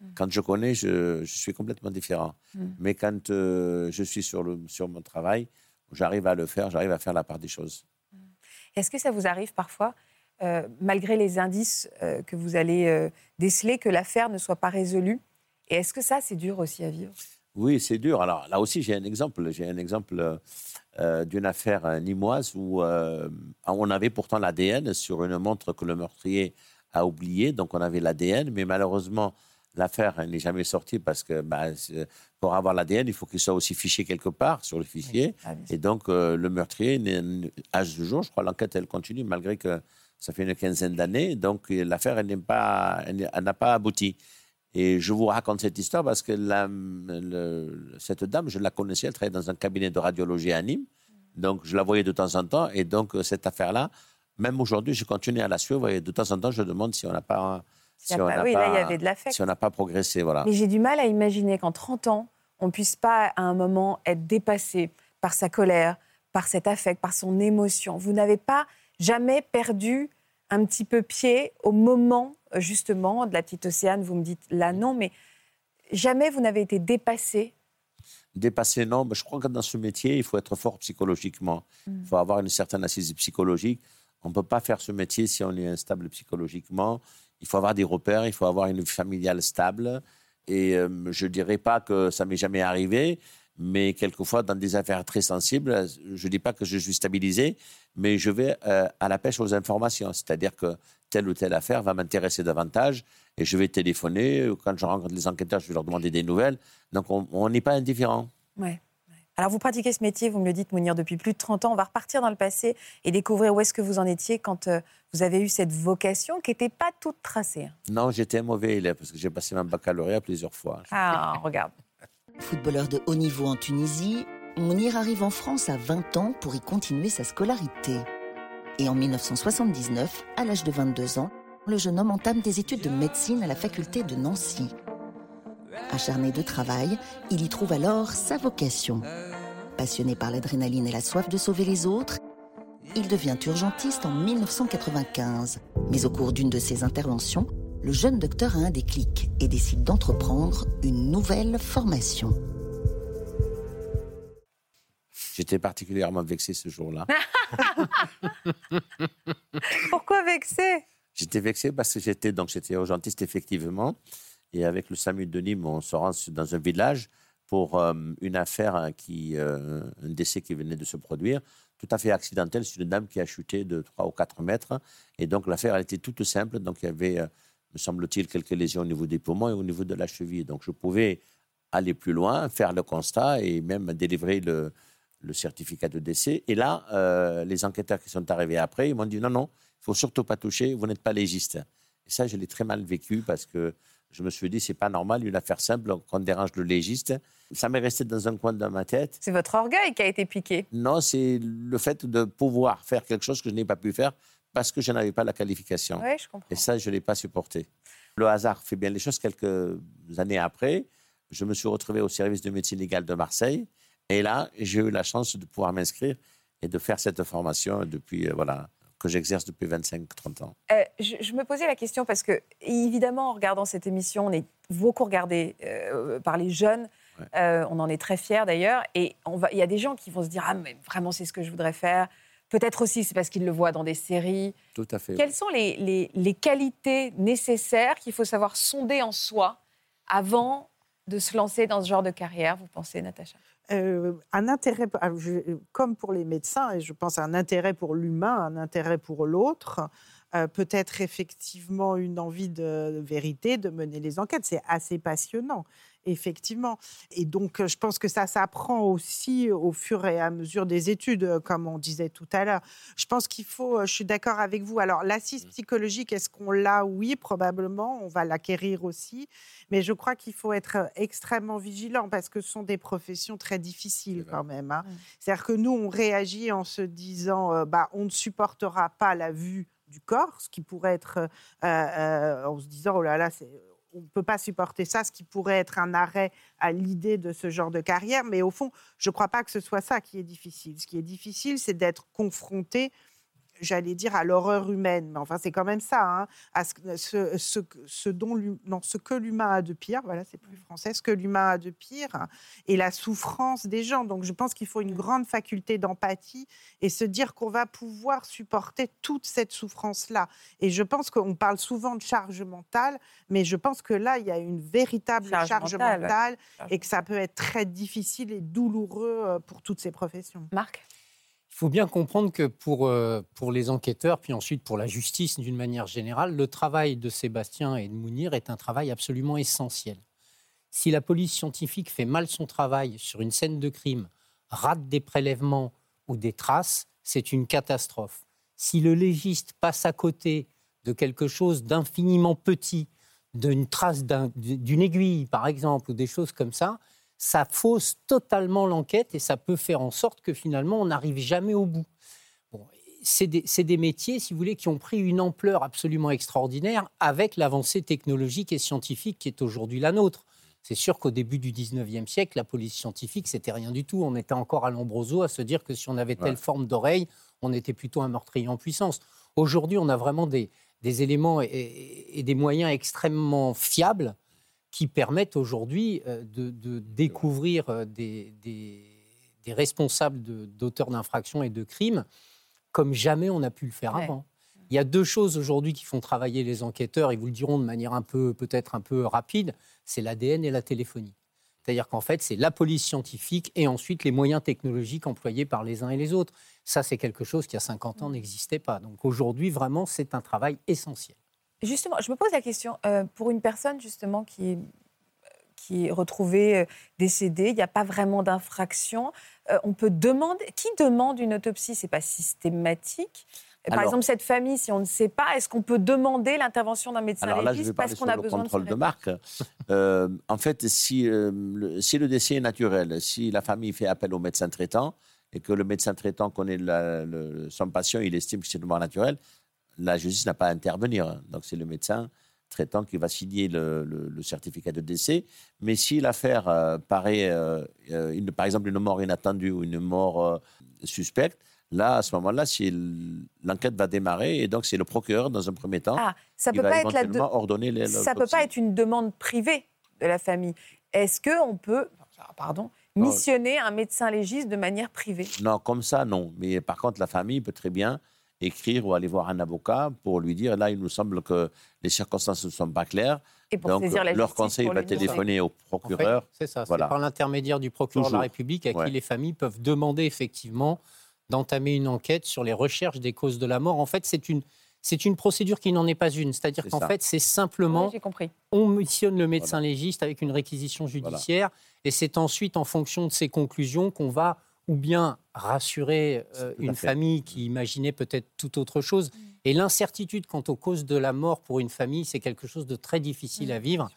Mm. Quand je connais, je, suis complètement différent. Mm. Mais quand euh, je suis sur, le, sur mon travail, j'arrive à le faire, j'arrive à faire la part des choses. Mm. Est-ce que ça vous arrive parfois, euh, malgré les indices euh, que vous allez déceler, que l'affaire ne soit pas résolue? Et est-ce que ça, c'est dur aussi à vivre? Oui, c'est dur. Alors là aussi, j'ai un exemple. J'ai un exemple euh, d'une affaire nimoise où euh, on avait pourtant l'ADN sur une montre que le meurtrier à oublier. Donc, on avait l'ADN, mais malheureusement, l'affaire n'est jamais sortie parce que bah, pour avoir l'ADN, il faut qu'il soit aussi fiché quelque part sur le fichier. Ah, Et donc, euh, le meurtrier, à ce jour, je crois, l'enquête, elle continue malgré que ça fait une quinzaine d'années. Donc, l'affaire, elle n'a pas, elle pas abouti. Et je vous raconte cette histoire parce que la, cette dame, je la connaissais, elle travaillait dans un cabinet de radiologie à Nîmes. Donc, je la voyais de temps en temps. Et donc, cette affaire-là, même aujourd'hui, je continue à la suivre. Et de temps en temps, je demande si on n'a pas. Si on oui, là, il y avait de l'affect. Si on n'a pas progressé, voilà. Mais j'ai du mal à imaginer qu'en 30 ans, on ne puisse pas, à un moment, être dépassé par sa colère, par cet affect, par son émotion. Vous n'avez pas jamais perdu un petit peu pied au moment, justement, de la petite Océane. Vous me dites là, non, mais jamais vous n'avez été dépassé Dépassé, non. Mais je crois que dans ce métier, il faut être fort psychologiquement. Il mm. faut avoir une certaine assise psychologique. On ne peut pas faire ce métier si on est instable psychologiquement. Il faut avoir des repères, il faut avoir une vie familiale stable. Et euh, je ne dirais pas que ça m'est jamais arrivé, mais quelquefois, dans des affaires très sensibles, je ne dis pas que je suis stabilisé, mais je vais euh, à la pêche aux informations. C'est-à-dire que telle ou telle affaire va m'intéresser davantage et je vais téléphoner. Quand je rencontre les enquêteurs, je vais leur demander des nouvelles. Donc, on n'est pas indifférent. Ouais. Alors, vous pratiquez ce métier, vous me le dites, Mounir, depuis plus de 30 ans. On va repartir dans le passé et découvrir où est-ce que vous en étiez quand euh, vous avez eu cette vocation qui n'était pas toute tracée. Hein. Non, j'étais un mauvais élève parce que j'ai passé mon baccalauréat plusieurs fois. Ah, regarde. Footballeur de haut niveau en Tunisie, Mounir arrive en France à 20 ans pour y continuer sa scolarité. Et en 1979, à l'âge de 22 ans, le jeune homme entame des études de médecine à la faculté de Nancy. Acharné de travail, il y trouve alors sa vocation. Passionné par l'adrénaline et la soif de sauver les autres, il devient urgentiste en 1995. Mais au cours d'une de ses interventions, le jeune docteur a un déclic et décide d'entreprendre une nouvelle formation. J'étais particulièrement vexé ce jour-là. Pourquoi vexé? J'étais vexé parce que j'étais donc j'étais urgentiste effectivement et avec le SAMU de Nîmes, on se rend dans un village pour euh, une affaire qui, euh, un décès qui venait de se produire, tout à fait accidentel. C'est une dame qui a chuté de 3 ou 4 mètres. Et donc l'affaire, elle était toute simple. Donc il y avait, euh, me semble-t-il, quelques lésions au niveau des poumons et au niveau de la cheville. Donc je pouvais aller plus loin, faire le constat et même délivrer le, le certificat de décès. Et là, les enquêteurs qui sont arrivés après, ils m'ont dit non, non, il faut surtout pas toucher, vous n'êtes pas légiste. Et ça, je l'ai très mal vécu parce que je me suis dit, c'est pas normal, une affaire simple, qu'on dérange le légiste. Ça m'est resté dans un coin de ma tête. C'est votre orgueil qui a été piqué Non, c'est le fait de pouvoir faire quelque chose que je n'ai pas pu faire parce que je n'avais pas la qualification. Oui, je comprends. Et ça, je ne l'ai pas supporté. Le hasard fait bien les choses. Quelques années après, je me suis retrouvé au service de médecine légale de Marseille. Et là, j'ai eu la chance de pouvoir m'inscrire et de faire cette formation depuis, euh, voilà, que j'exerce depuis 25-30 ans. Euh, je, me posais la question parce que, évidemment, en regardant cette émission, on est beaucoup regardé euh, par les jeunes. Euh, on en est très fiers d'ailleurs. Et il y a des gens qui vont se dire Ah, mais vraiment, c'est ce que je voudrais faire. Peut-être aussi, c'est parce qu'ils le voient dans des séries. Tout à fait. Quelles sont les, les, les qualités nécessaires qu'il faut savoir sonder en soi avant de se lancer dans ce genre de carrière, vous pensez, Natacha? Euh, un intérêt, ah, comme pour les médecins, et je pense un intérêt pour l'humain, un intérêt pour l'autre, euh, peut-être effectivement une envie de vérité, de mener les enquêtes. C'est assez passionnant effectivement. Et donc, je pense que ça s'apprend aussi au fur et à mesure des études, comme on disait tout à l'heure. Je pense qu'il faut, je suis d'accord avec vous. Alors, l'assise mmh. psychologique, est-ce qu'on l'a? Oui, probablement. On va l'acquérir aussi. Mais je crois qu'il faut être extrêmement vigilant parce que ce sont des professions très difficiles quand même. Hein. C'est-à-dire que nous, on réagit en se disant, euh, bah, on ne supportera pas la vue du corps, ce qui pourrait être euh, euh, en se disant, oh là là, c'est on ne peut pas supporter ça, ce qui pourrait être un arrêt à l'idée de ce genre de carrière. Mais au fond, je ne crois pas que ce soit ça qui est difficile. Ce qui est difficile, c'est d'être confronté j'allais dire, à l'horreur humaine. Mais enfin, c'est quand même ça, hein, à ce, ce, ce, dont non, ce que l'humain a de pire, voilà, c'est plus français, ce que l'humain a de pire, et la souffrance des gens. Donc, je pense qu'il faut une grande faculté d'empathie et se dire qu'on va pouvoir supporter toute cette souffrance-là. Et je pense qu'on parle souvent de charge mentale, mais je pense que là, il y a une véritable charge, mentale, et que ça peut être très difficile et douloureux euh, pour toutes ces professions. Marc? Faut bien comprendre que pour, euh, pour les enquêteurs, puis ensuite pour la justice d'une manière générale, le travail de Sébastien et de Mounir est un travail absolument essentiel. Si la police scientifique fait mal son travail sur une scène de crime, rate des prélèvements ou des traces, c'est une catastrophe. Si le légiste passe à côté de quelque chose d'infiniment petit, d'une trace d'une aiguille, par exemple, ou des choses comme ça, ça fausse totalement l'enquête et ça peut faire en sorte que finalement on n'arrive jamais au bout. c'est des, métiers, si vous voulez, qui ont pris une ampleur absolument extraordinaire avec l'avancée technologique et scientifique qui est aujourd'hui la nôtre. C'est sûr qu'au début du 19e siècle, la police scientifique, c'était rien du tout. On était encore à l'Ambroso à se dire que si on avait telle forme d'oreille, on était plutôt un meurtrier en puissance. Aujourd'hui, on a vraiment des, éléments et, des moyens extrêmement fiables qui permettent aujourd'hui euh, de, découvrir euh, des, responsables d'auteurs d'infractions et de crimes comme jamais on a pu le faire avant. Il y a deux choses aujourd'hui qui font travailler les enquêteurs, ils vous le diront de manière un peu, peut-être un peu rapide, c'est l'ADN et la téléphonie. C'est-à-dire qu'en fait, c'est la police scientifique et ensuite les moyens technologiques employés par les uns et les autres. Ça, c'est quelque chose qui, il y a 50 ans, n'existait pas. Donc aujourd'hui, vraiment, c'est un travail essentiel. Justement, je me pose la question, euh, pour une personne justement qui est, qui est retrouvée euh, décédée, il n'y a pas vraiment d'infraction, euh, on peut demander, qui demande une autopsie? C'est pas systématique? Par exemple, cette famille, si on ne sait pas, est-ce qu'on peut demander l'intervention d'un médecin alors là, je vais parce qu'on a le besoin contrôle de, marque. en fait, si, le, si le décès est naturel, si la famille fait appel au médecin traitant et que le médecin traitant connaît son patient, il estime que c'est une mort naturelle, la justice n'a pas à intervenir. Donc c'est le médecin traitant qui va signer le, certificat de décès. Mais si l'affaire euh, paraît, euh, euh, par exemple, une mort inattendue ou une mort suspecte, là, à ce moment-là, l'enquête va démarrer et donc c'est le procureur, dans un premier temps, ah, ça qui peut va pas éventuellement être ordonner les Ça ne peut pas être une demande privée de la famille. Est-ce qu'on peut, pardon, missionner un médecin légiste de manière privée? Non, comme ça, non. Mais par contre, la famille peut très bien écrire ou aller voir un avocat pour lui dire là, il nous semble que les circonstances ne sont pas claires. Et pour Donc, leur conseil va téléphoner au procureur. c'est ça, c'est par l'intermédiaire du procureur de la République à qui les familles peuvent demander effectivement d'entamer une enquête sur les recherches des causes de la mort. En fait, c'est une, c'est une procédure qui n'en est pas une. C'est-à-dire qu'en fait, c'est simplement. compris. On missionne le médecin légiste avec une réquisition judiciaire et c'est ensuite, en fonction de ses conclusions, qu'on va ou bien rassurer euh, une famille qui imaginait peut-être tout autre chose. Mm. Et l'incertitude quant aux causes de la mort pour une famille, c'est quelque chose de très difficile mm. à vivre.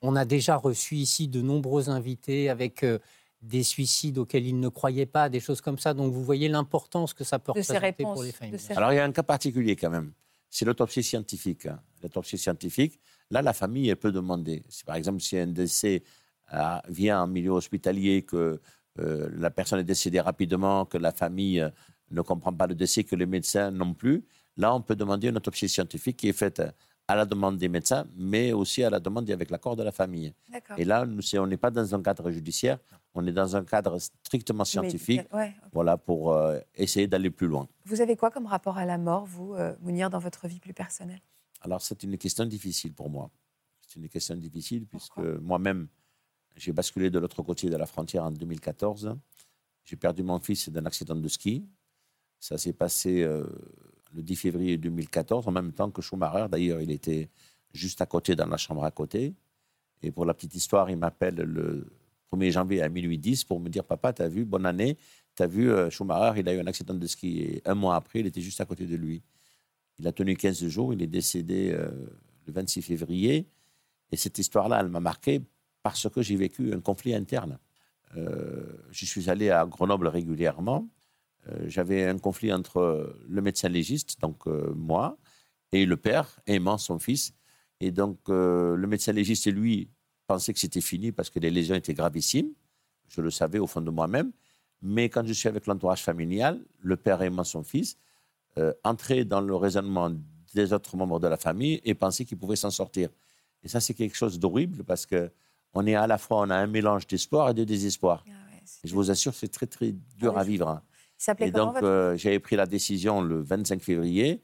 On a déjà reçu ici de nombreux invités avec euh, des suicides auxquels ils ne croyaient pas, des choses comme ça. Donc vous voyez l'importance que ça peut représenter pour les familles. Alors il y a un cas particulier quand même. C'est l'autopsie scientifique. L'autopsie scientifique, là, la famille, elle peut demander. par exemple, si un décès euh, vient en milieu hospitalier, que euh, la personne est décédée rapidement, que la famille euh, ne comprend pas le décès, que les médecins non plus, là, on peut demander une autopsie scientifique qui est faite à la demande des médecins, mais aussi à la demande et avec l'accord de la famille. Et là, on n'est pas dans un cadre judiciaire, on est dans un cadre strictement scientifique, voilà, pour euh, essayer d'aller plus loin. Vous avez quoi comme rapport à la mort, vous, Mounir, dans votre vie plus personnelle? Alors, c'est une question difficile pour moi. C'est une question difficile puisque moi-même, j'ai basculé de l'autre côté de la frontière en 2014. J'ai perdu mon fils d'un accident de ski. Ça s'est passé euh, le 10 février 2014, en même temps que Schumacher. D'ailleurs, il était juste à côté, dans la chambre à côté. Et pour la petite histoire, il m'appelle le 1er janvier à minuit 10 pour me dire Papa, tu as vu, bonne année, tu as vu, euh, Schumacher, il a eu un accident de ski. Et un mois après, il était juste à côté de lui. Il a tenu 15 jours, il est décédé euh, le 26 février. Et cette histoire-là, elle m'a marqué parce que j'ai vécu un conflit interne. Euh, je suis allé à Grenoble régulièrement. Euh, j'avais un conflit entre le médecin légiste, donc euh, moi, et le père, aimant son fils. Et donc, le médecin légiste, lui, pensait que c'était fini parce que les lésions étaient gravissimes. Je le savais au fond de moi-même. Mais quand je suis avec l'entourage familial, le père aimant son fils, entrait dans le raisonnement des autres membres de la famille et pensait qu'il pouvait s'en sortir. Et ça, c'est quelque chose d'horrible parce que on est à la fois, on a un mélange d'espoir et de désespoir. Ah je vous assure, c'est très, très dur ah à vivre. Hein. Et donc, euh, j'avais pris la décision le 25 février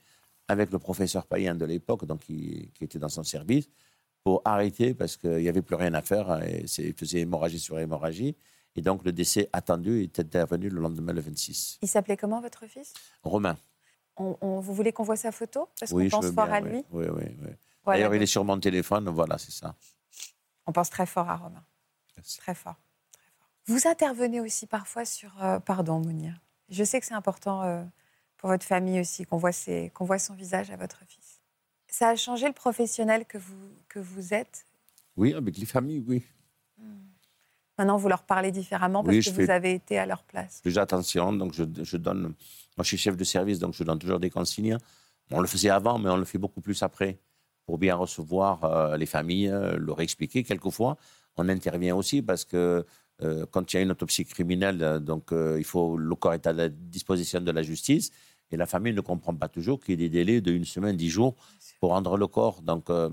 avec le professeur Payen de l'époque, donc qui, était dans son service, pour arrêter parce qu'il n'y avait plus rien à faire et il faisait hémorragie sur hémorragie. Et donc, le décès attendu est intervenu le lendemain, le 26. Il s'appelait comment, votre fils? Romain. On- on- vous voulez qu'on voit sa photo? Parce oui, qu'on je pense fort bien, à oui. lui. Oui, oui, oui. Voilà, D'ailleurs, il est sur mon téléphone, voilà, c'est ça. On pense très fort à Romain. Merci. Très fort. très fort. Vous intervenez aussi parfois sur... euh, pardon, Mounir. Je sais que c'est important euh, pour votre famille aussi qu'on voit, ses- qu'on voit son visage à votre fils. Ça a changé le professionnel que vous, que vous êtes? Oui, avec les familles, oui. Maintenant, vous leur parlez différemment parce Oui, que vous avez été à leur place. Plus attention, donc je, je donne. Moi, je suis chef de service, donc je donne toujours des consignes. On le faisait avant, mais on le fait beaucoup plus après pour bien recevoir euh, les familles, euh, leur expliquer. Quelquefois, on intervient aussi parce que euh, quand il y a une autopsie criminelle, donc euh, il faut le corps est à la disposition de la justice et la famille ne comprend pas toujours qu'il y ait des délais de une semaine, dix jours pour rendre le corps. Donc euh,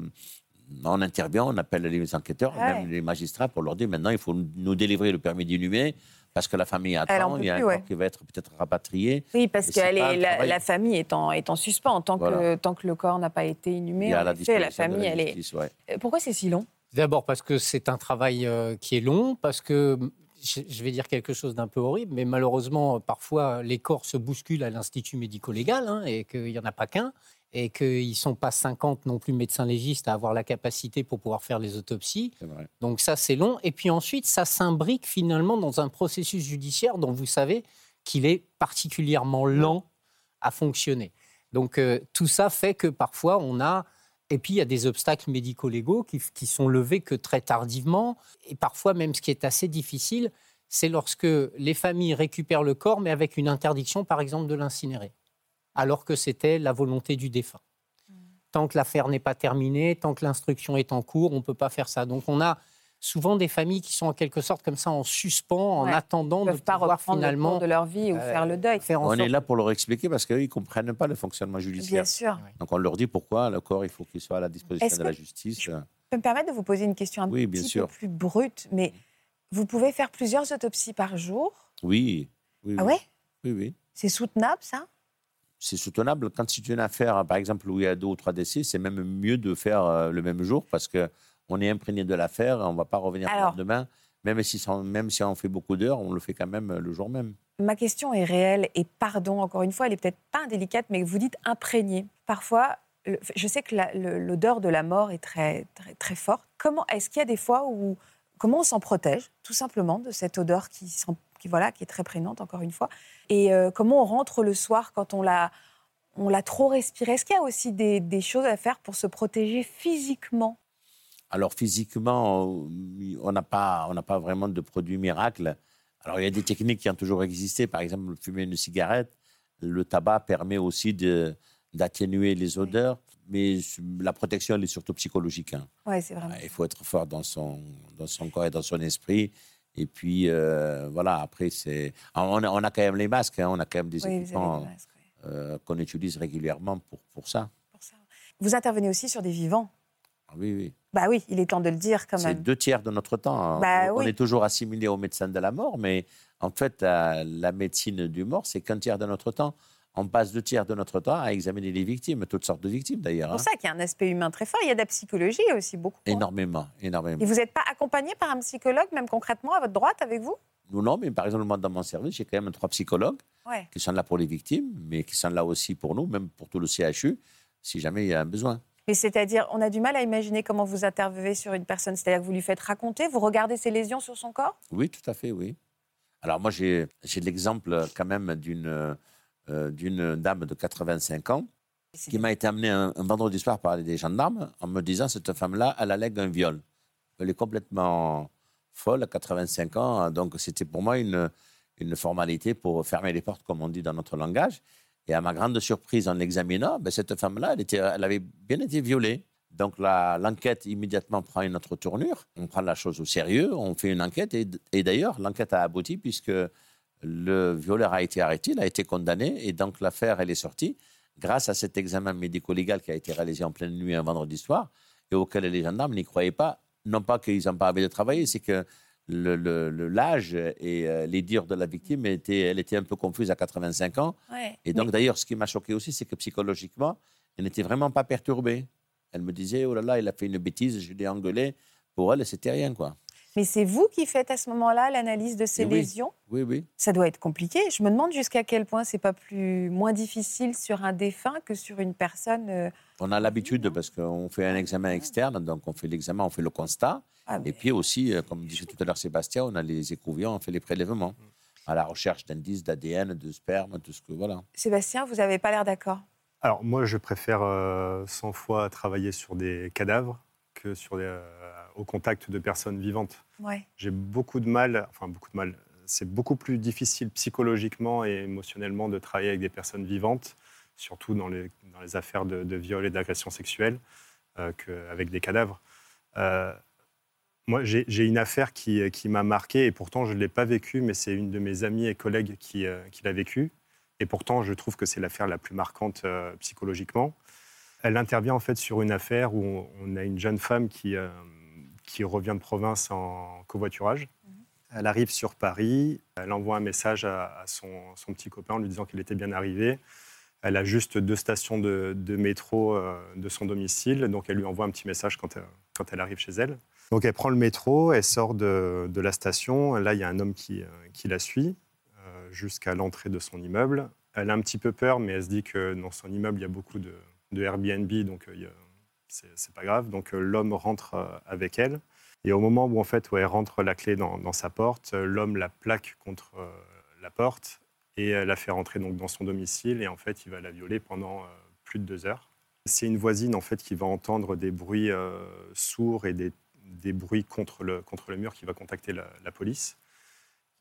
on intervient, on appelle les enquêteurs, Ouais. même les magistrats pour leur dire maintenant il faut nous délivrer le permis d'inhumer parce que la famille attend, il y a un plus, corps ouais. qui va être peut-être rapatrié. Oui, parce que est- un la, famille est en, est en suspens. Tant que, tant que le corps n'a pas été inhumé, Il y a en la effet, la famille, la elle est... justice, ouais. Euh, Pourquoi c'est si long? D'abord parce que c'est un travail euh, qui est long, parce que je vais dire quelque chose d'un peu horrible, mais malheureusement, parfois, les corps se bousculent à l'Institut médico-légal hein, et qu'il n'y en a pas qu'un, et qu'ils ne sont pas 50 non plus médecins légistes à avoir la capacité pour pouvoir faire les autopsies. Donc ça, c'est long. Et puis ensuite, ça s'imbrique finalement dans un processus judiciaire dont vous savez qu'il est particulièrement lent à fonctionner. Donc euh, tout ça fait que parfois on a... Et puis il y a des obstacles médico-légaux qui, qui sont levés que très tardivement. Et parfois même ce qui est assez difficile, c'est lorsque les familles récupèrent le corps, mais avec une interdiction, par exemple, de l'incinérer, alors que c'était la volonté du défunt. Tant que l'affaire n'est pas terminée, tant que l'instruction est en cours, on ne peut pas faire ça. Donc on a souvent des familles qui sont en quelque sorte comme ça en suspens, en attendant de pas pouvoir le finalement de leur vie ou euh, faire le deuil. faire On sorte est là pour leur expliquer parce qu'ils ne comprennent pas le fonctionnement judiciaire. Bien sûr. Donc on leur dit pourquoi le corps, il faut qu'il soit à la disposition de la que- justice. Je peux me permettre de vous poser une question un Oui, bien petit sûr. peu plus brute, mais vous pouvez faire plusieurs autopsies par jour? Oui. oui Ah oui. ouais? Oui, oui. C'est soutenable, ça? C'est soutenable. Quand c'est une affaire, par exemple, où il y a deux ou trois décès, c'est même mieux de faire euh, le même jour parce qu'on est imprégné de l'affaire, on ne va pas revenir le Alors- lendemain. Même si, même si on fait beaucoup d'heures, on le fait quand même euh, le jour même. Ma question est réelle et pardon, encore une fois, elle est peut-être pas indélicate, mais vous dites imprégnée. Parfois, le- je sais que le- l'odeur de la mort est très, très, très forte. Comment est-ce qu'il y a des fois où comment on s'en protège, tout simplement, de cette odeur qui, voilà, qui est très prégnante, encore une fois, et euh, comment on rentre le soir quand on l'a on l'a trop respiré? Est-ce qu'il y a aussi des, des choses à faire pour se protéger physiquement? Alors physiquement, euh, on n'a pas, on pas vraiment de produit miracle. Alors il y a des techniques qui ont toujours existé. Par exemple, fumer une cigarette, le tabac permet aussi d'atténuer les odeurs, mais la protection elle est surtout psychologique. hein. Oui, c'est vraiment. Il faut être fort dans son, dans son corps et dans son esprit. Et puis euh, voilà, après c'est, on a, on a quand même les masques, hein, on a quand même des Oui, équipements euh, qu'on utilise régulièrement pour, pour ça. pour ça. Vous intervenez aussi sur des vivants? Ah Oui, oui. Bah oui, il est temps de le dire quand C'est même. deux tiers de notre temps. hein. Bah on oui. est toujours assimilé au médecin de la mort, mais en fait, la médecine du mort, c'est qu'un tiers de notre temps. On passe deux tiers de notre temps à examiner les victimes, toutes sortes de victimes d'ailleurs. C'est pour hein. ça qu'il y a un aspect humain très fort. Il y a de la psychologie aussi, beaucoup. hein. Énormément, énormément. Et vous n'êtes pas accompagné par un psychologue, même concrètement, à votre droite, avec vous? Nous, non, mais par exemple, moi, dans mon service, j'ai quand même trois psychologues Ouais. qui sont là pour les victimes, mais qui sont là aussi pour nous, même pour tout le CHU, si jamais il y a un besoin. Mais c'est-à-dire, on a du mal à imaginer comment vous intervenez sur une personne. C'est-à-dire que vous lui faites raconter, vous regardez ses lésions sur son corps? Oui, tout à fait, oui. Alors moi, j'ai l'exemple quand même d'une euh, dame de 85 ans qui m'a été amenée un, un vendredi soir par des gendarmes en me disant cette femme-là, elle allègue un viol. Elle est complètement folle à 85 ans, donc c'était pour moi une, une formalité pour fermer les portes, comme on dit dans notre langage. Et à ma grande surprise, en l'examinant, ben, cette femme-là, elle, avait bien été violée. Donc l'enquête immédiatement prend une autre tournure. On prend la chose au sérieux, on fait une enquête. Et, et d'ailleurs, l'enquête a abouti puisque le violeur a été arrêté, il a été condamné. Et donc l'affaire, elle est sortie grâce à cet examen médico-légal qui a été réalisé en pleine nuit un vendredi soir et auquel les gendarmes n'y croyaient pas. Non pas qu'ils n'ont pas envie de travailler, c'est que le- le- le- l'âge et euh, les dires de la victime, étaient, elle était un peu confuse à 85 ans. Ouais. Et donc, d'ailleurs, ce qui m'a choqué aussi, c'est que psychologiquement, elle n'était vraiment pas perturbée. Elle me disait, oh là là, il a fait une bêtise, je l'ai engueulé. Pour elle, c'était rien, quoi. Mais c'est vous qui faites à ce moment-là l'analyse de ces oui. lésions? Oui, oui. Ça doit être compliqué. Je me demande jusqu'à quel point c'est pas plus moins difficile sur un défunt que sur une personne. euh, On a l'habitude parce qu'on fait un examen externe, donc on fait l'examen, on fait le constat. Ah, mais- Et puis aussi, euh, comme disait tout à l'heure Sébastien, on a les écrouvions, on fait les prélèvements à la recherche d'indices d'ADN, de sperme, tout ce que voilà. Sébastien, vous n'avez pas l'air d'accord. Alors moi, je préfère euh, 100 fois travailler sur des cadavres que sur des, euh, au contact de personnes vivantes. Ouais. J'ai beaucoup de mal, enfin beaucoup de mal. C'est beaucoup plus difficile psychologiquement et émotionnellement de travailler avec des personnes vivantes, surtout dans les, dans les affaires de, de viol et d'agression sexuelle, euh, qu'avec des cadavres. Euh, moi, j'ai une affaire qui, qui m'a marqué et pourtant je ne l'ai pas vécue, mais c'est une de mes amies et collègues qui, euh, qui l'a vécue. Et pourtant, je trouve que c'est l'affaire la plus marquante euh, psychologiquement. Elle intervient en fait sur une affaire où on, on a une jeune femme qui, euh, qui revient de province en covoiturage. Elle arrive sur Paris, elle envoie un message à, à son, son petit copain en lui disant qu'elle était bien arrivée. Elle a juste deux stations de, de métro euh, de son domicile, donc elle lui envoie un petit message quand elle arrive chez elle. Donc elle prend le métro, elle sort de, la station. Là, il y a un homme qui, euh, qui la suit euh, jusqu'à l'entrée de son immeuble. Elle a un petit peu peur, mais elle se dit que dans son immeuble, il y a beaucoup de, de Airbnb, donc euh, c'est pas grave. Donc l'homme rentre avec elle. Et au moment où en fait, elle rentre la clé dans, sa porte, l'homme la plaque contre la porte et la fait rentrer donc dans son domicile. Et en fait, il va la violer pendant plus de deux heures. C'est une voisine en fait qui va entendre des bruits sourds et des, des bruits contre le, contre le mur qui va contacter la, police.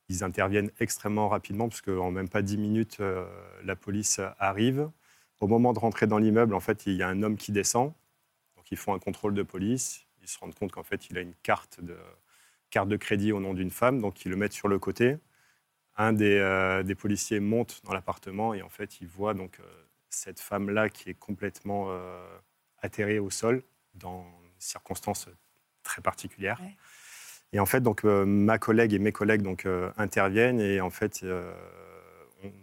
Ils interviennent extrêmement rapidement parce qu'en même pas dix minutes, euh, la police arrive. Au moment de rentrer dans l'immeuble, en fait, il y a un homme qui descend. Donc, ils font un contrôle de police. Ils se rendent compte qu'en fait, il a une carte de, carte de crédit au nom d'une femme. Donc, ils le mettent sur le côté. Un des, euh, des policiers monte dans l'appartement et en fait, il voit donc euh, cette femme-là qui est complètement atterrée au sol dans des circonstances très particulières. Ouais. Et en fait, donc, euh, ma collègue et mes collègues donc, euh, interviennent et en fait, euh,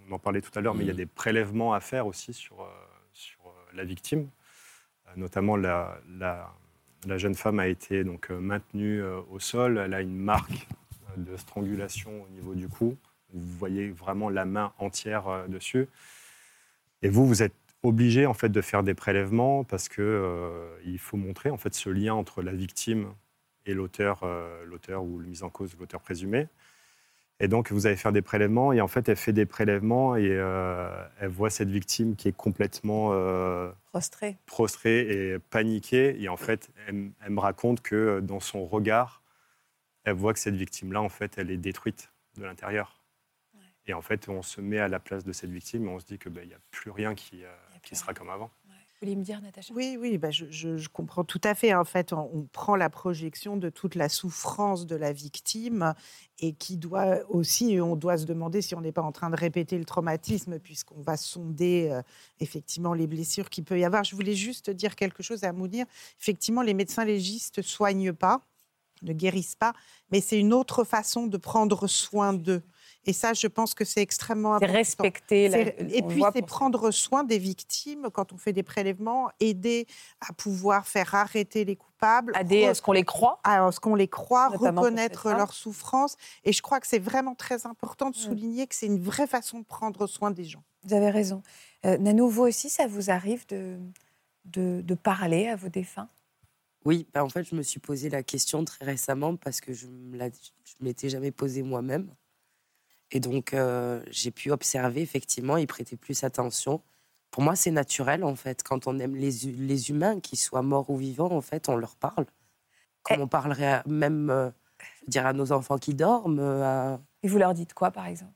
on en parlait tout à l'heure, mais il y a Mhm. des prélèvements à faire aussi sur, euh, sur euh, la victime. Euh, notamment, la, la, la jeune femme a été donc, euh, maintenue euh, au sol. Elle a une marque de strangulation au niveau du cou. Vous voyez vraiment la main entière euh, dessus. Et vous, vous êtes obligé en fait de faire des prélèvements parce que euh, il faut montrer en fait ce lien entre la victime et l'auteur, euh, l'auteur ou le mis en cause, l'auteur présumé. Et donc, vous allez faire des prélèvements, et en fait, elle fait des prélèvements, et euh, elle voit cette victime qui est complètement euh, Prostré. prostrée et paniquée. Et en fait, elle, elle me raconte que dans son regard, elle voit que cette victime-là, en fait, elle est détruite de l'intérieur. Et en fait, on se met à la place de cette victime, et on se dit qu'il n'y a plus rien qui, qui sera comme avant. Vous voulez me dire, Natacha? Oui, oui, bah, je, je- je comprends tout à fait. En fait, on, on prend la projection de toute la souffrance de la victime et qui doit aussi, on doit se demander si on n'est pas en train de répéter le traumatisme puisqu'on va sonder euh, effectivement les blessures qu'il peut y avoir. Je voulais juste dire quelque chose à Mounir. Effectivement, les médecins légistes ne soignent pas, ne guérissent pas, mais c'est une autre façon de prendre soin d'eux. Et ça, je pense que c'est extrêmement C'est important. respecter. la- C'est- Et on puis, c'est pour- prendre soin des victimes quand on fait des prélèvements, aider à pouvoir faire arrêter les coupables, Aider à ce qu'on les croit. à ce qu'on les croit, Notamment reconnaître leur souffrance. Et je crois que c'est vraiment très important de Mm. souligner que c'est une vraie façon de prendre soin des gens. Vous avez raison. Euh, Nanou, vous aussi, ça vous arrive de, de, de parler à vos défunts? Oui, bah, en fait, je me suis posé la question très récemment parce que je ne me m'étais jamais posée moi-même. Et donc, euh, j'ai pu observer effectivement et prêter plus attention. Pour moi, c'est naturel, en fait. Quand on aime les, les humains, qu'ils soient morts ou vivants, en fait, on leur parle. Comme on parlerait à- même euh, je à nos enfants qui dorment. euh, à- Et vous leur dites quoi, par exemple?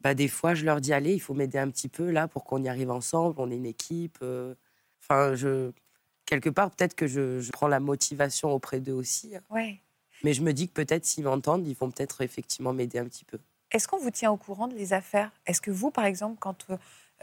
Bah, des fois, je leur dis allez, il faut m'aider un petit peu là pour qu'on y arrive ensemble. On est une équipe. euh. Enfin, je quelque part peut-être que je, je prends la motivation auprès d'eux aussi. hein. Ouais. Mais je me dis que peut-être s'ils m'entendent, ils vont peut-être effectivement m'aider un petit peu. Est-ce qu'on vous tient au courant de les affaires? Est-ce que vous, par exemple, quand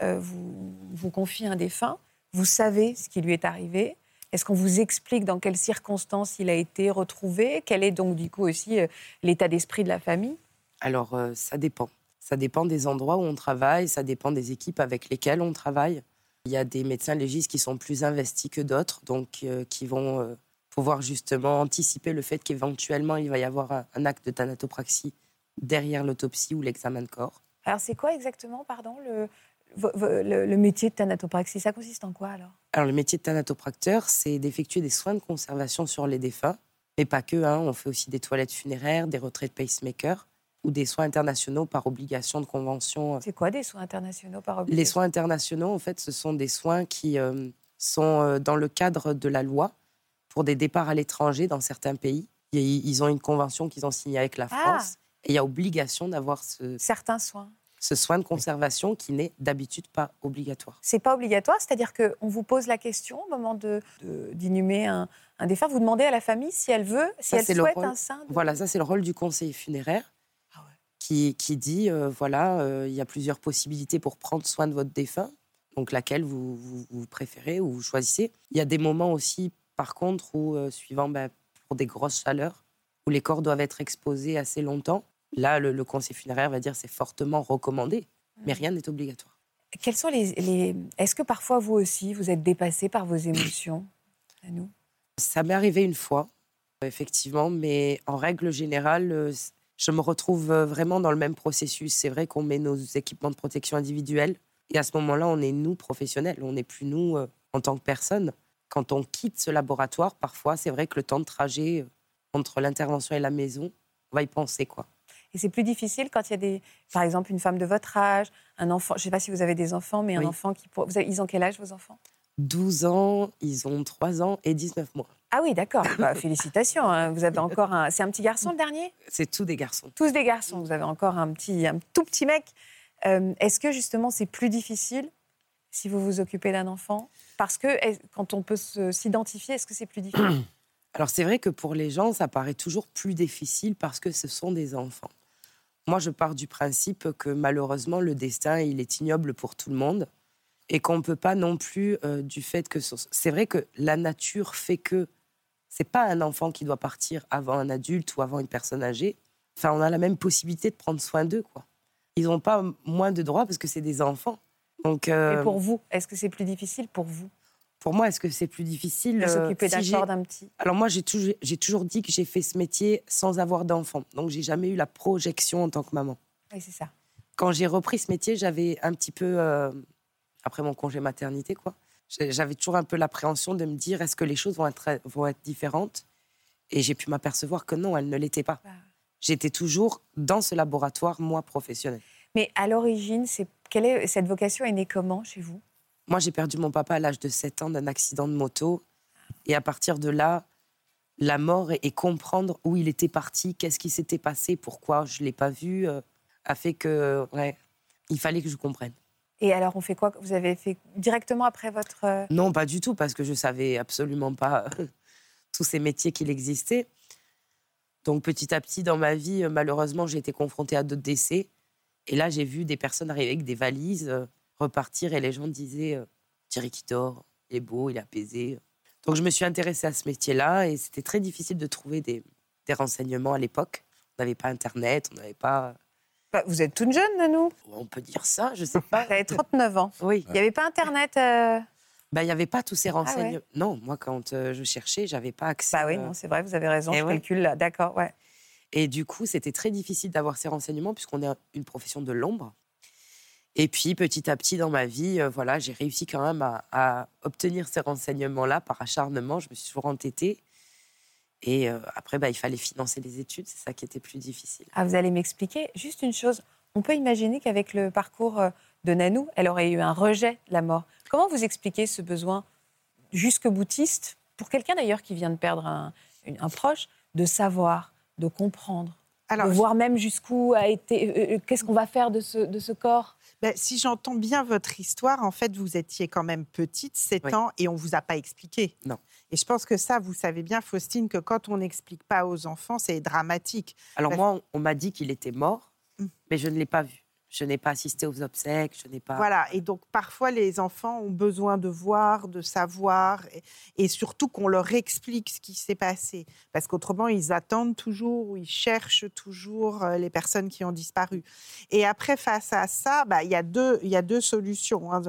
euh, vous vous confiez un défunt, vous savez ce qui lui est arrivé? Est-ce qu'on vous explique dans quelles circonstances il a été retrouvé? Quel est donc du coup aussi euh, l'état d'esprit de la famille? Alors, euh, ça dépend. Ça dépend des endroits où on travaille, ça dépend des équipes avec lesquelles on travaille. Il y a des médecins légistes qui sont plus investis que d'autres, donc qui vont pouvoir justement anticiper le fait qu'éventuellement il va y avoir un acte de thanatopraxie derrière l'autopsie ou l'examen de corps. Alors, c'est quoi exactement, pardon, le, le, le métier de thanatopraxie? Ça consiste en quoi alors? Alors, le métier de thanatopracteur, c'est d'effectuer des soins de conservation sur les défunts, mais pas que. hein. On fait aussi des toilettes funéraires, des retraits de pacemaker ou des soins internationaux par obligation de convention. C'est quoi des soins internationaux par obligation? Les soins internationaux, en fait, ce sont des soins qui euh, sont euh, dans le cadre de la loi pour des départs à l'étranger dans certains pays. Et Ils ont une convention qu'ils ont signée avec la Ah. Et il y a obligation d'avoir ce, Certains soins. ce soin de conservation qui n'est d'habitude pas obligatoire. C'est pas obligatoire, c'est-à-dire qu'on vous pose la question au moment de- de- d'inhumer un, un défunt, vous demandez à la famille si elle veut, si Ça, elle souhaite rôle- un sein. de- Voilà, ça c'est le rôle du conseiller funéraire Ah qui, qui dit, euh, voilà, euh, il y a plusieurs possibilités pour prendre soin de votre défunt, donc laquelle vous, vous, vous préférez ou vous choisissez. Il y a des moments aussi, par contre, où, euh, suivant ben, pour des grosses chaleurs, où les corps doivent être exposés assez longtemps, là, le, le conseiller funéraire va dire c'est fortement recommandé, mais rien n'est obligatoire. Quels sont les, les- Est-ce que parfois vous aussi vous êtes dépassé par vos émotions à nous? Ça m'est arrivé une fois, effectivement, mais en règle générale, euh, je me retrouve euh, vraiment dans le même processus. C'est vrai qu'on met nos équipements de protection individuels et à ce moment-là, on est nous professionnels, on n'est plus nous euh, en tant que personne. Quand on quitte ce laboratoire, parfois, c'est vrai que le temps de trajet entre l'intervention et la maison, on va y penser quoi. Et c'est plus difficile quand il y a des, par exemple, une femme de votre âge, un enfant. Je ne sais pas si vous avez des enfants, mais un enfant qui, vous avez- ils ont quel âge vos enfants? 12 ans, ils ont 3 ans et 19 mois. Ah oui, d'accord. Bah, félicitations. hein. Vous avez encore un. C'est un petit garçon le dernier? C'est tous des garçons. Tous des garçons. Vous avez encore un petit, un tout petit mec. Euh, Est-ce que justement c'est plus difficile si vous vous occupez d'un enfant? Parce que quand on peut s'identifier, est-ce que c'est plus difficile? Alors c'est vrai que pour les gens, ça paraît toujours plus difficile parce que ce sont des enfants. Moi, je pars du principe que malheureusement, le destin, il est ignoble pour tout le monde et qu'on ne peut pas non plus, euh, du fait que... ce- C'est vrai que la nature fait que c'est pas un enfant qui doit partir avant un adulte ou avant une personne âgée. Enfin, on a la même possibilité de prendre soin d'eux, quoi. Ils n'ont pas moins de droits parce que c'est des enfants. Donc, euh, Et pour vous, est-ce que c'est plus difficile pour vous? Pour moi, est-ce que c'est plus difficile de euh, s'occuper si d'un corps d'un petit alors moi, j'ai toujours, j'ai toujours dit que j'ai fait ce métier sans avoir d'enfant. Donc j'ai jamais eu la projection en tant que maman. Oui, c'est ça. Quand j'ai repris ce métier, j'avais un petit peu, euh, après mon congé maternité, quoi, j'avais toujours un peu l'appréhension de me dire est-ce que les choses vont être, vont être différentes? Et j'ai pu m'apercevoir que non, elles ne l'étaient pas. Bah. J'étais toujours dans ce laboratoire, moi, professionnel. Mais à l'origine, c'est quelle est cette vocation est née comment chez vous? Moi, j'ai perdu mon papa à l'âge de 7 ans d'un accident de moto. Et à partir de là, la mort et, comprendre où il était parti, qu'est-ce qui s'était passé, pourquoi je ne l'ai pas vu, euh, a fait que, ouais, il fallait que je comprenne. Et alors, on fait quoi? Vous avez fait directement après votre. euh, Non, pas du tout, parce que je savais absolument pas tous ces métiers qu'il existait. Donc petit à petit dans ma vie, euh, malheureusement, j'ai été confrontée à d'autres décès. Et là, j'ai vu des personnes arriver avec des valises, euh, repartir, et les gens disaient euh, Thierry qui dort, il est beau, il est apaisé. Donc je me suis intéressée à ce métier-là, et c'était très difficile de trouver des, des renseignements à l'époque. On n'avait pas Internet, on n'avait pas... bah, Vous êtes toute jeune, Nanou On peut dire ça, je sais pas. Vous avez 39 ans. Oui. Il n'y avait pas Internet euh, Ben, il n'y avait pas tous ces ouais. renseignements. Non, moi, quand euh, je cherchais, j'avais pas accès. Bah oui, euh, non, c'est vrai, vous avez raison, eh je ouais. calcule là. D'accord, ouais. Et du coup, c'était très difficile d'avoir ces renseignements puisqu'on est une profession de l'ombre. Et puis, petit à petit dans ma vie, euh, voilà, j'ai réussi quand même à, à obtenir ces renseignements-là par acharnement. Je me suis toujours entêtée. Et euh, après, bah, il fallait financer les études. C'est ça qui était plus difficile. Ah, vous allez m'expliquer juste une chose. On peut imaginer qu'avec le parcours euh, de Nanou, elle aurait eu un rejet de la mort. Comment vous expliquez ce besoin jusque boutiste, pour quelqu'un d'ailleurs qui vient de perdre un, proche, de savoir, de comprendre, Alors, de voir même jusqu'où a été, euh, qu'est-ce qu'on va faire de ce, de ce corps? Ben, si j'entends bien votre histoire, en fait, vous étiez quand même petite, 7 Oui. ans, et on ne vous a pas expliqué. Non. Et je pense que ça, vous savez bien, Faustine, que quand on n'explique pas aux enfants, c'est dramatique. Alors Bah, moi, on, on m'a dit qu'il était mort, Mm. mais je ne l'ai pas vu. Je n'ai pas assisté aux obsèques, je n'ai pas. Voilà, et donc parfois les enfants ont besoin de voir, de savoir, et, surtout qu'on leur explique ce qui s'est passé. Parce qu'autrement, ils attendent toujours ou ils cherchent toujours euh, les personnes qui ont disparu. Et après, face à ça, bah, il y, a deux- y a deux solutions. hein.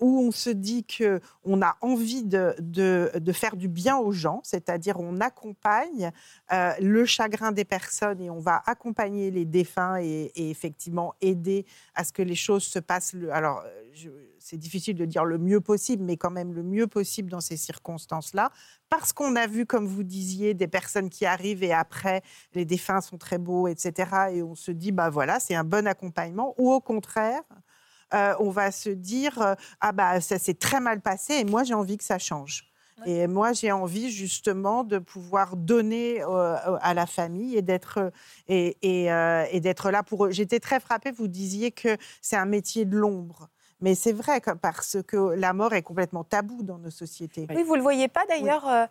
Où on se dit qu'on a envie de, faire du bien aux gens, c'est-à-dire on accompagne euh, le chagrin des personnes et on va accompagner les défunts et, effectivement aider à ce que les choses se passent. Alors, euh, c'est difficile de dire le mieux possible, mais quand même le mieux possible dans ces circonstances-là, parce qu'on a vu, comme vous disiez, des personnes qui arrivent et après, les défunts sont très beaux, etc. Et on se dit, bah voilà, c'est un bon accompagnement. Ou au contraire, euh, on va se dire, euh, ah bah ça s'est très mal passé et moi j'ai envie que ça change. Et moi, j'ai envie justement de pouvoir donner euh, à la famille et d'être et, et, euh, et d'être là pour eux. J'étais très frappée. Vous disiez que c'est un métier de l'ombre, mais c'est vrai que- parce que la mort est complètement taboue dans nos sociétés. Oui, vous ne le voyez pas d'ailleurs, euh,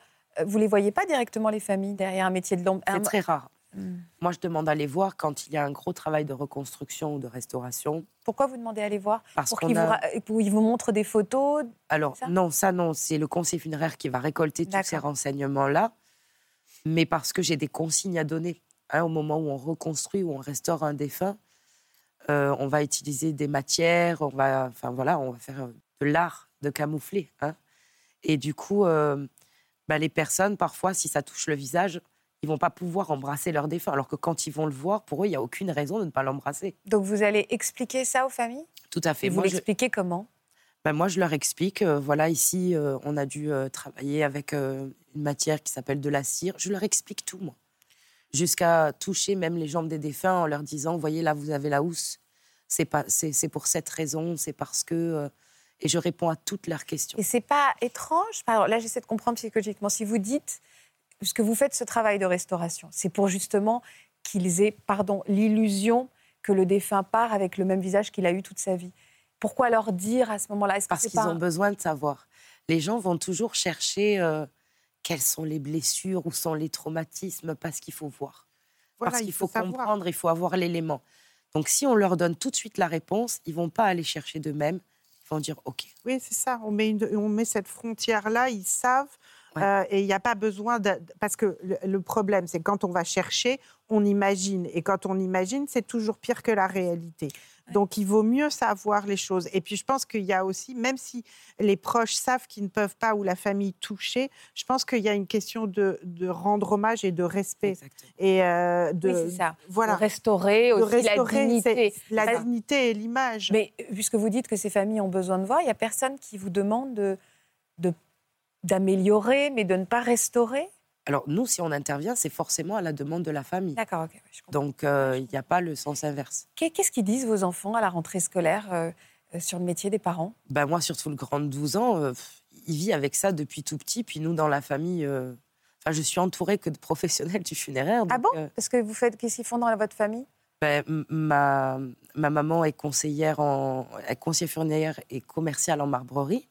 vous ne les voyez pas directement, les familles, derrière un métier de l'ombre. C'est Un- très rare. Hmm. Moi, je demande à les voir quand il y a un gros travail de reconstruction ou de restauration. Pourquoi vous demandez à les voir? Parce Pour qu'ils vous, a- vous montrent des photos Alors, ça? non, ça, non. C'est le conseiller funéraire qui va récolter tous ces renseignements-là. Mais parce que j'ai des consignes à donner. hein, au moment où on reconstruit, où on restaure un défunt, euh, on va utiliser des matières, on va, enfin, voilà, on va faire euh, de l'art de camoufler. hein. Et du coup, euh, bah, les personnes, parfois, si ça touche le visage, ils vont pas pouvoir embrasser leur défunt. Alors que quand ils vont le voir, pour eux, il n'y a aucune raison de ne pas l'embrasser. Donc vous allez expliquer ça aux familles? Tout à fait. Et vous Moi, je- l'expliquez comment? Ben, moi, je leur explique, euh, voilà, ici, euh, on a dû euh, travailler avec une matière qui s'appelle de la cire. Je leur explique tout, moi. Jusqu'à toucher même les jambes des défunts en leur disant, voyez, là, vous avez la housse. C'est pas, c'est, c'est pour cette raison, c'est parce que... et je réponds à toutes leurs questions. Et c'est pas étrange? Alors là, j'essaie de comprendre psychologiquement. Si vous dites, puisque vous faites ce travail de restauration, c'est pour justement qu'ils aient, pardon, l'illusion que le défunt part avec le même visage qu'il a eu toute sa vie. Pourquoi leur dire à ce moment-là Est-ce que Parce qu'ils pas ont un- besoin de savoir. Les gens vont toujours chercher euh, quelles sont les blessures, où sont les traumatismes, parce qu'il faut voir. Voilà, parce il qu'il faut comprendre, il faut avoir l'élément. Donc si on leur donne tout de suite la réponse, ils vont pas aller chercher d'eux-mêmes. Ils vont dire OK. Oui, c'est ça. On met, une- on met cette frontière-là, ils savent. Ouais. euh, et il n'y a pas besoin de. Parce que le, le problème, c'est quand on va chercher, on imagine. Et quand on imagine, c'est toujours pire que la réalité. Donc, il vaut mieux savoir les choses. Et puis, je pense qu'il y a aussi, même si les proches savent qu'ils ne peuvent pas ou la famille toucher, je pense qu'il y a une question de, de rendre hommage et de respect. Exactement. Et euh, de. Oui, c'est ça. Voilà. De restaurer De aussi restaurer la dignité. la dignité et l'image. Mais euh, puisque vous dites que ces familles ont besoin de voir, il n'y a personne qui vous demande de, de- d'améliorer, mais de ne pas restaurer? Alors nous, si on intervient, c'est forcément à la demande de la famille. D'accord, ok. ouais, je comprends. Donc euh, il n'y a pas le sens inverse. Qu'est- Qu'est-ce qu'ils disent vos enfants à la rentrée scolaire euh, euh, sur le métier des parents? Ben moi, surtout le grand de 12 ans, euh, il vit avec ça depuis tout petit. Puis nous, dans la famille, enfin, je suis entourée que de professionnels du funéraire. Ah bon? Parce que vous faites, qu'est-ce qu'ils font dans votre famille? Ben, ma, ma maman est conseillère, en, est conseillère funéraire et commerciale en marbrerie.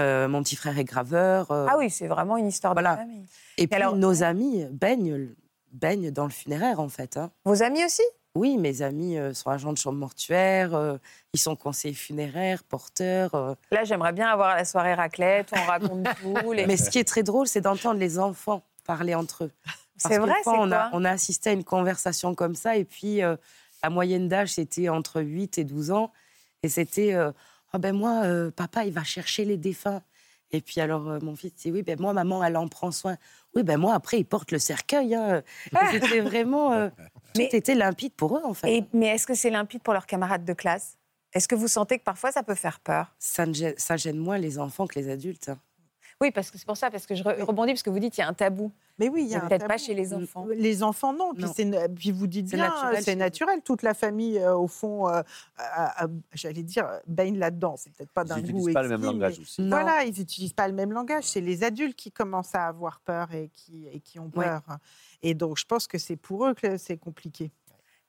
Euh, mon petit frère est graveur. euh, Ah oui, c'est vraiment une histoire voilà. de famille. Et puis alors- nos amis baignent, baignent dans le funéraire, en fait. hein. Vos amis aussi? Oui, mes amis euh, sont agents de chambre mortuaire, ils sont conseillers funéraires, porteurs. Là, j'aimerais bien avoir la soirée raclette, on raconte tout. les- Mais ce qui est très drôle, c'est d'entendre les enfants parler entre eux. C'est vrai, c'est on a, on a assisté à une conversation comme ça, et puis la moyenne d'âge, c'était entre 8 et 12 ans. Et c'était Ah ben moi, euh, papa, il va chercher les défunts. Et puis alors, euh, mon fils dit Oui, ben moi, maman, elle en prend soin. Oui, ben moi, après, il porte le cercueil. hein. C'était vraiment. euh, Mais- tout était limpide pour eux, en fait. Et- mais est-ce que c'est limpide pour leurs camarades de classe? Est-ce que vous sentez que parfois ça peut faire peur? Ça, ne gêne, ça gêne moins les enfants que les adultes. hein. Oui, parce que c'est pour ça, parce que je re- rebondis, parce que vous dites qu'il y a un tabou. Mais oui, il y a peut-être pas chez les enfants. Les enfants, non. Puis, Non. c'est- puis vous dites C'est bien, naturel c'est naturel. Toute la famille, euh, au fond, euh, j'allais dire, baigne là-dedans. C'est peut-être pas Ils d'un goût n'utilisent pas le même langage aussi. Non. Voilà, ils n'utilisent pas le même langage. C'est les adultes qui commencent à avoir peur et qui, et qui ont Ouais. peur. Et donc, je pense que c'est pour eux que c'est compliqué.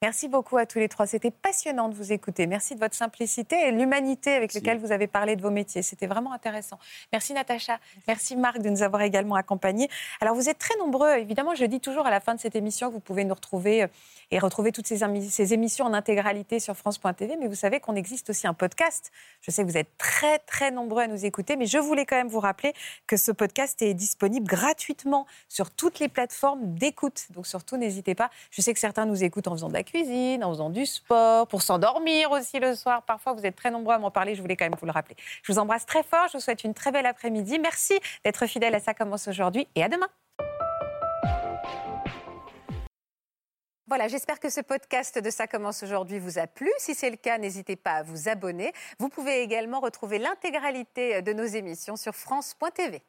Merci beaucoup à tous les trois. C'était passionnant de vous écouter. Merci de votre simplicité et l'humanité avec laquelle vous avez parlé de vos métiers. C'était vraiment intéressant. Merci Natacha. Merci. Marc de nous avoir également accompagnés. Alors vous êtes très nombreux. Évidemment, je dis toujours à la fin de cette émission que vous pouvez nous retrouver euh, et retrouver toutes ces, ces émissions en intégralité sur France.tv. Mais vous savez qu'on existe aussi un podcast. Je sais que vous êtes très très nombreux à nous écouter, mais je voulais quand même vous rappeler que ce podcast est disponible gratuitement sur toutes les plateformes d'écoute. Donc surtout, n'hésitez pas. Je sais que certains nous écoutent en faisant de la cuisine, en faisant du sport, pour s'endormir aussi le soir. Parfois, vous êtes très nombreux à m'en parler, je voulais quand même vous le rappeler. Je vous embrasse très fort, je vous souhaite une très belle après-midi. Merci d'être fidèle à Ça commence aujourd'hui et à demain. Voilà, j'espère que ce podcast de Ça commence aujourd'hui vous a plu. Si c'est le cas, n'hésitez pas à vous abonner. Vous pouvez également retrouver l'intégralité de nos émissions sur France.tv.